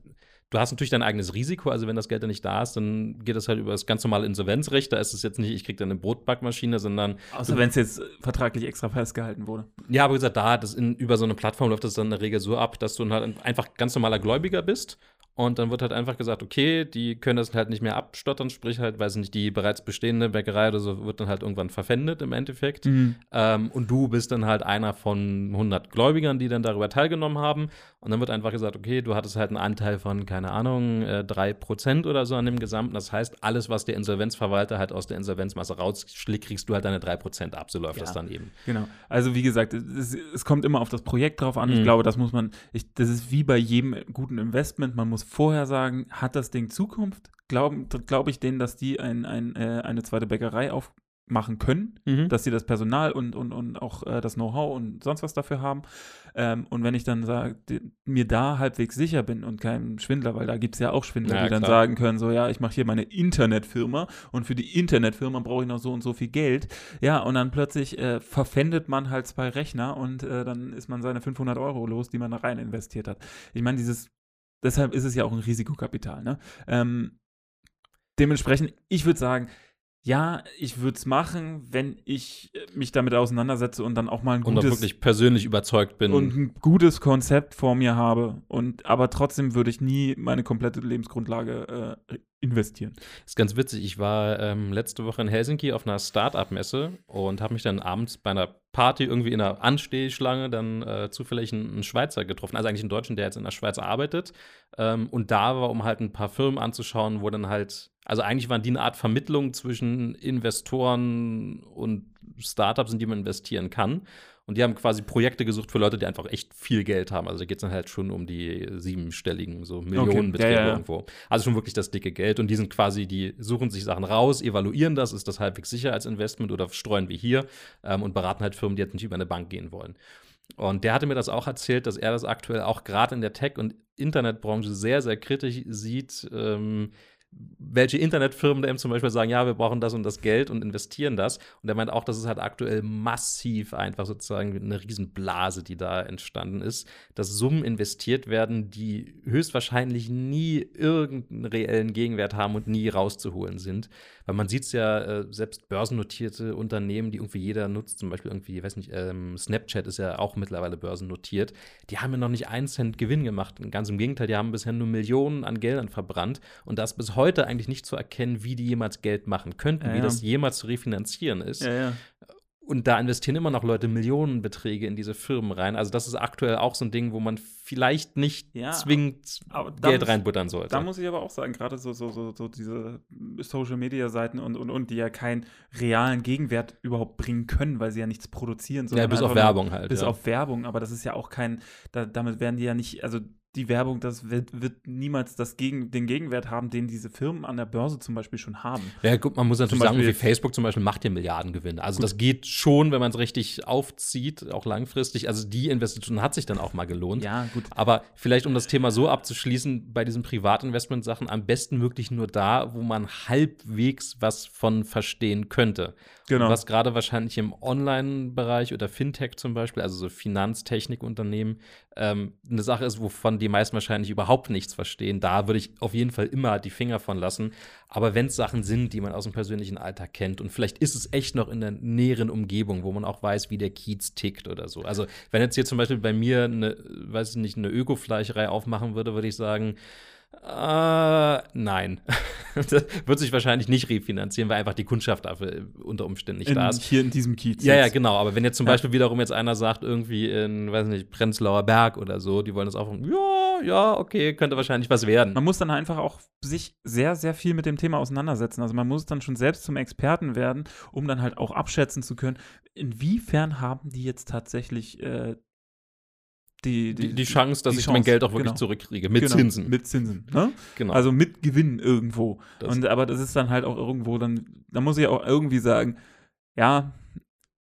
du hast natürlich dein eigenes Risiko, also wenn das Geld dann nicht da ist, dann geht das halt über das ganz normale Insolvenzrecht. Da ist es jetzt nicht, ich krieg dann eine Brotbackmaschine, sondern Außer wenn es jetzt vertraglich extra festgehalten wurde. ja, aber wie gesagt, da das in, über so eine Plattform läuft das dann in der Regel so ab, dass du halt einfach ganz normaler Gläubiger bist. Und dann wird halt einfach gesagt, okay, die können das halt nicht mehr abstottern, sprich halt, weiß nicht, die bereits bestehende Bäckerei oder so wird dann halt irgendwann verpfändet im Endeffekt. Mhm. Ähm, und du bist dann halt einer von 100 Gläubigern, die dann darüber teilgenommen haben. Und dann wird einfach gesagt, okay, du hattest halt einen Anteil von, keine Ahnung, äh, 3% oder so an dem Gesamten. Das heißt, alles, was der Insolvenzverwalter halt aus der Insolvenzmasse rausschlägt, kriegst du halt deine 3% ab. So läuft Ja. das dann eben. Genau. Also wie gesagt, es, es kommt immer auf das Projekt drauf an. Ich Mhm. glaube, das muss man, ich, das ist wie bei jedem guten Investment. Man muss vorher sagen, hat das Ding Zukunft? Glaube glaub ich denen, dass die ein, ein, äh, eine zweite Bäckerei machen können, Mhm. dass sie das Personal und, und, und auch äh, das Know-how und sonst was dafür haben. Ähm, und wenn ich dann sage, mir da halbwegs sicher bin und kein Schwindler, weil da gibt es ja auch Schwindler, Ja, die dann klar. sagen können, so ja, ich mache hier meine Internetfirma und für die Internetfirma brauche ich noch so und so viel Geld. Ja, und dann plötzlich äh, verpfändet man halt zwei Rechner und äh, dann ist man seine 500 Euro los, die man da rein investiert hat. Ich meine, dieses, deshalb ist es ja auch ein Risikokapital, ne? Ähm, dementsprechend, ich würde sagen, ja, ich würde es machen, wenn ich äh, mich damit auseinandersetze und dann auch mal ein Und gutes wirklich persönlich überzeugt bin. und ein gutes Konzept vor mir habe. Und aber trotzdem würde ich nie meine komplette Lebensgrundlage äh, investieren. ist ganz witzig. Ich war ähm, letzte Woche in Helsinki auf einer Startup-Messe und habe mich dann abends bei einer Party irgendwie in einer Anstehschlange dann äh, zufällig einen, einen Schweizer getroffen, also eigentlich einen Deutschen, der jetzt in der Schweiz arbeitet. Ähm, und da war, um halt ein paar Firmen anzuschauen, wo dann halt, also eigentlich waren die eine Art Vermittlung zwischen Investoren und Startups, in die man investieren kann. Und die haben quasi Projekte gesucht für Leute, die einfach echt viel Geld haben. Also da geht es dann halt schon um die siebenstelligen, so Millionenbeträge ja, ja. irgendwo. Also schon wirklich das dicke Geld. Und die sind quasi, die suchen sich Sachen raus, evaluieren das, ist das halbwegs sicher als Investment oder streuen wir hier ähm, und beraten halt Firmen, die jetzt nicht über eine Bank gehen wollen. Und der hatte mir das auch erzählt, dass er das aktuell auch gerade in der Tech- und Internetbranche sehr, sehr kritisch sieht, ähm, welche Internetfirmen da eben zum Beispiel sagen, ja, wir brauchen das und das Geld und investieren das. Und er meint auch, dass es halt aktuell massiv einfach sozusagen eine Riesenblase, die da entstanden ist, dass Summen investiert werden, die höchstwahrscheinlich nie irgendeinen reellen Gegenwert haben und nie rauszuholen sind. Weil man sieht es ja, äh, selbst börsennotierte Unternehmen, die irgendwie jeder nutzt, zum Beispiel irgendwie, ich weiß nicht, ähm, Snapchat ist ja auch mittlerweile börsennotiert, die haben ja noch nicht einen Cent Gewinn gemacht. Ganz im Gegenteil, die haben bisher nur Millionen an Geldern verbrannt und das bis heute eigentlich nicht zu erkennen, wie die jemals Geld machen könnten, Ja, wie ja. das jemals zu refinanzieren ist. ja. Und da investieren immer noch Leute Millionenbeträge in diese Firmen rein. Also das ist aktuell auch so ein Ding, wo man vielleicht nicht Ja, zwingend Geld muss- reinbuttern sollte. Da muss ich aber auch sagen, gerade so, so, so, so diese Social-Media-Seiten und, und, und, die ja keinen realen Gegenwert überhaupt bringen können, weil sie ja nichts produzieren. ja, bis auf Werbung halt. Bis ja. auf Werbung, aber das ist ja auch kein, da, damit werden die ja nicht, also die Werbung, das wird, wird niemals das Gegen, den Gegenwert haben, den diese Firmen an der Börse zum Beispiel schon haben. Ja, gut, man muss natürlich sagen, wie Facebook zum Beispiel macht ja Milliardengewinne. Also Gut. das geht schon, wenn man es richtig aufzieht, auch langfristig. Also die Investition hat sich dann auch mal gelohnt. Ja, gut. Aber vielleicht, um das Thema so abzuschließen, bei diesen Privatinvestment-Sachen am besten wirklich nur da, wo man halbwegs was von verstehen könnte. Genau. Was gerade wahrscheinlich im Online-Bereich oder Fintech zum Beispiel, also so Finanztechnikunternehmen, ähm, eine Sache ist, wovon die meisten wahrscheinlich überhaupt nichts verstehen. Da würde ich auf jeden Fall immer die Finger von lassen. Aber wenn es Sachen sind, die man aus dem persönlichen Alltag kennt und vielleicht ist es echt noch in der näheren Umgebung, wo man auch weiß, wie der Kiez tickt oder so. Also wenn jetzt hier zum Beispiel bei mir eine, weiß ich nicht, eine Ökofleischerei aufmachen würde, würde ich sagen, äh, nein. das wird sich wahrscheinlich nicht refinanzieren, weil einfach die Kundschaft dafür unter Umständen nicht In, da ist. hier in diesem Kiez. Ja, ja, genau. Aber wenn jetzt zum Ja. Beispiel wiederum jetzt einer sagt, irgendwie in, weiß nicht, Prenzlauer Berg oder so, die wollen das auch, ja, ja, okay, könnte wahrscheinlich was werden. Man muss dann einfach auch sich sehr, sehr viel mit dem Thema auseinandersetzen. Also man muss dann schon selbst zum Experten werden, um dann halt auch abschätzen zu können, inwiefern haben die jetzt tatsächlich äh, die, die, die Chance, dass die ich mein Chance, Geld auch wirklich genau. zurückkriege. Mit Genau, Zinsen. Mit Zinsen, ne? genau. Also mit Gewinn irgendwo. Das- Und aber das ist dann halt auch irgendwo, dann, da muss ich auch irgendwie sagen, ja,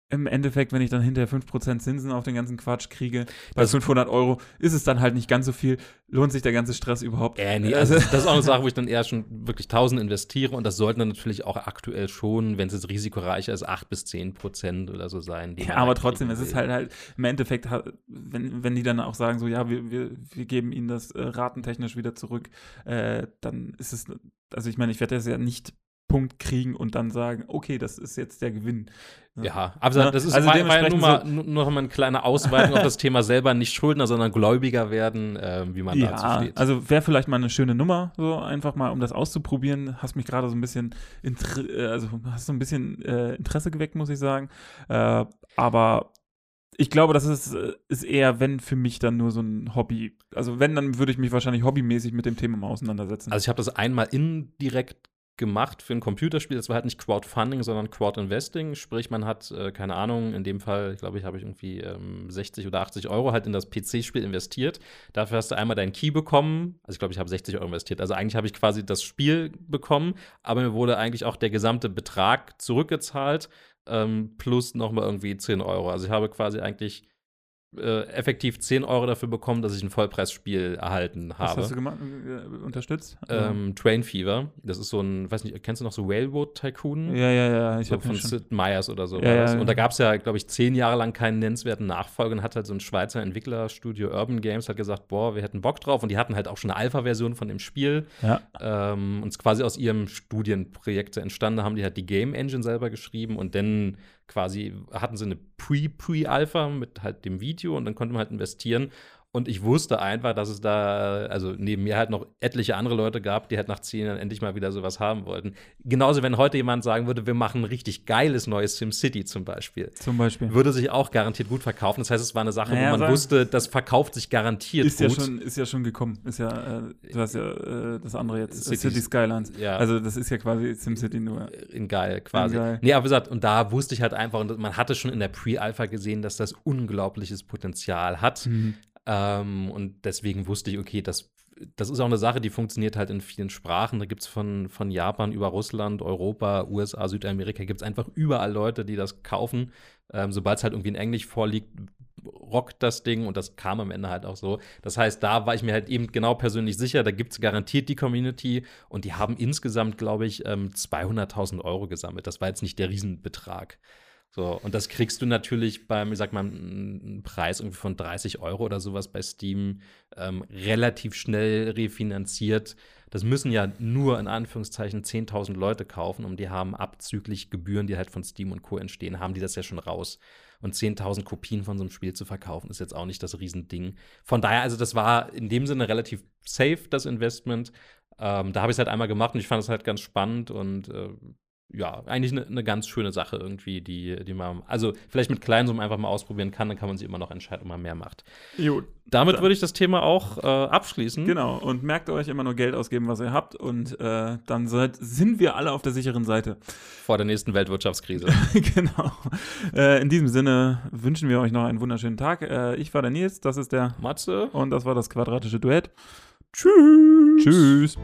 im Endeffekt, wenn ich dann hinterher 5% Zinsen auf den ganzen Quatsch kriege, bei Das- 500 Euro, ist es dann halt nicht ganz so viel. Lohnt sich der ganze Stress überhaupt? Äh, nee, also das ist auch eine Sache, wo ich dann eher schon wirklich 1000 investiere und das sollten dann natürlich auch aktuell schon, wenn es jetzt risikoreicher ist, 8 bis 10 Prozent oder so sein. Ja, aber halt trotzdem, es ist halt halt, im Endeffekt, wenn, wenn die dann auch sagen, so, ja, wir, wir, wir geben ihnen das äh, ratentechnisch wieder zurück, äh, dann ist es, also ich meine, ich werde das ja nicht Punkt kriegen und dann sagen, okay, das ist jetzt der Gewinn. Ja, aber Ja, das ist also war, war ja nur, mal, nur, mal eine kleine Ausweitung auf das Thema selber nicht Schuldner, sondern Gläubiger werden, ähm, wie man dazu Ja, steht. also wäre vielleicht mal eine schöne Nummer, so einfach mal, um das auszuprobieren. Hast mich gerade so ein bisschen, äh, also hast so ein bisschen äh, Interesse geweckt, muss ich sagen. Äh, aber ich glaube, das ist, äh, ist eher, wenn für mich dann nur so ein Hobby. Also wenn, dann würde ich mich wahrscheinlich hobbymäßig mit dem Thema mal auseinandersetzen. Also ich habe das einmal indirekt gemacht für ein Computerspiel. Das war halt nicht Crowdfunding, sondern Crowdinvesting. Sprich, man hat, äh, keine Ahnung, in dem Fall, glaube ich, habe ich irgendwie ähm, 60 oder 80 Euro halt in das PC-Spiel investiert. Dafür hast du einmal deinen Key bekommen. Also ich glaube, ich habe 60 Euro investiert. Also eigentlich habe ich quasi das Spiel bekommen, aber mir wurde eigentlich auch der gesamte Betrag zurückgezahlt, ähm, plus nochmal irgendwie 10 Euro. Also ich habe quasi eigentlich äh, effektiv 10 Euro dafür bekommen, dass ich ein Vollpreisspiel erhalten habe. Was hast du gemacht, äh, unterstützt? Ähm, Train Fever. Das ist so ein, weiß nicht, kennst du noch so Railroad Tycoon? ja, ja, ja. Ich so von schon. Sid Meier's oder so. Ja, ja. Und da gab es ja, glaube ich, zehn Jahre lang keinen nennenswerten Nachfolger und hat halt so ein Schweizer Entwicklerstudio Urban Games hat gesagt, boah, wir hätten Bock drauf. Und die hatten halt auch schon eine Alpha-Version von dem Spiel. Ja. Ähm, und quasi aus ihrem Studienprojekt entstanden, haben die halt die Game Engine selber geschrieben und dann quasi hatten sie eine Pre-Pre-Alpha mit halt dem Video und dann konnte man halt investieren. Und ich wusste einfach, dass es da, also neben mir halt noch etliche andere Leute gab, die halt nach zehn Jahren endlich mal wieder sowas haben wollten. Genauso, wenn heute jemand sagen würde, wir machen ein richtig geiles neues SimCity zum Beispiel. Zum Beispiel. Würde sich auch garantiert gut verkaufen. Das heißt, es war eine Sache, Naja, wo man wusste, das verkauft sich garantiert Ist ja, gut. schon, ist ja schon gekommen. Ist ja, äh, du hast ja äh, das andere jetzt, Cities. City Skylines. Ja. Also das ist ja quasi SimCity nur. in geil quasi. In geil. Nee, aber wie gesagt, und da wusste ich halt einfach, und man hatte schon in der Pre-Alpha gesehen, dass das unglaubliches Potenzial hat. Mhm. Ähm, und deswegen wusste ich, okay, das, das ist auch eine Sache, die funktioniert halt in vielen Sprachen. Da gibt es von, von Japan über Russland, Europa, USA, Südamerika, gibt es einfach überall Leute, die das kaufen. Ähm, Sobald es halt irgendwie in Englisch vorliegt, rockt das Ding und das kam am Ende halt auch so. Das heißt, da war ich mir halt eben genau persönlich sicher, da gibt es garantiert die Community und die haben insgesamt, glaube ich, ähm, 200.000 Euro gesammelt. Das war jetzt nicht der Riesenbetrag. So, und das kriegst du natürlich beim, ich sag mal, einen Preis irgendwie von 30 Euro oder sowas bei Steam ähm, relativ schnell refinanziert. Das müssen ja nur in Anführungszeichen 10.000 Leute kaufen und die haben abzüglich Gebühren, die halt von Steam und Co. entstehen, haben die das ja schon raus. Und 10.000 Kopien von so einem Spiel zu verkaufen, ist jetzt auch nicht das Riesending. Von daher, also das war in dem Sinne relativ safe, das Investment. Ähm, da habe ich es halt einmal gemacht und ich fand es halt ganz spannend und äh, ja, eigentlich eine ne ganz schöne Sache irgendwie, die, die man, also vielleicht mit kleinen Summen einfach mal ausprobieren kann, dann kann man sich immer noch entscheiden, ob man mehr macht. Jo, Damit würde ich das Thema auch äh, abschließen. genau. Und merkt euch immer nur Geld ausgeben, was ihr habt. Und äh, dann seid, sind wir alle auf der sicheren Seite. Vor der nächsten Weltwirtschaftskrise. genau. Äh, in diesem Sinne wünschen wir euch noch einen wunderschönen Tag. Äh, ich war der Nils, das ist der Matze? und das war das quadratische Duett. Tschüss. Tschüss.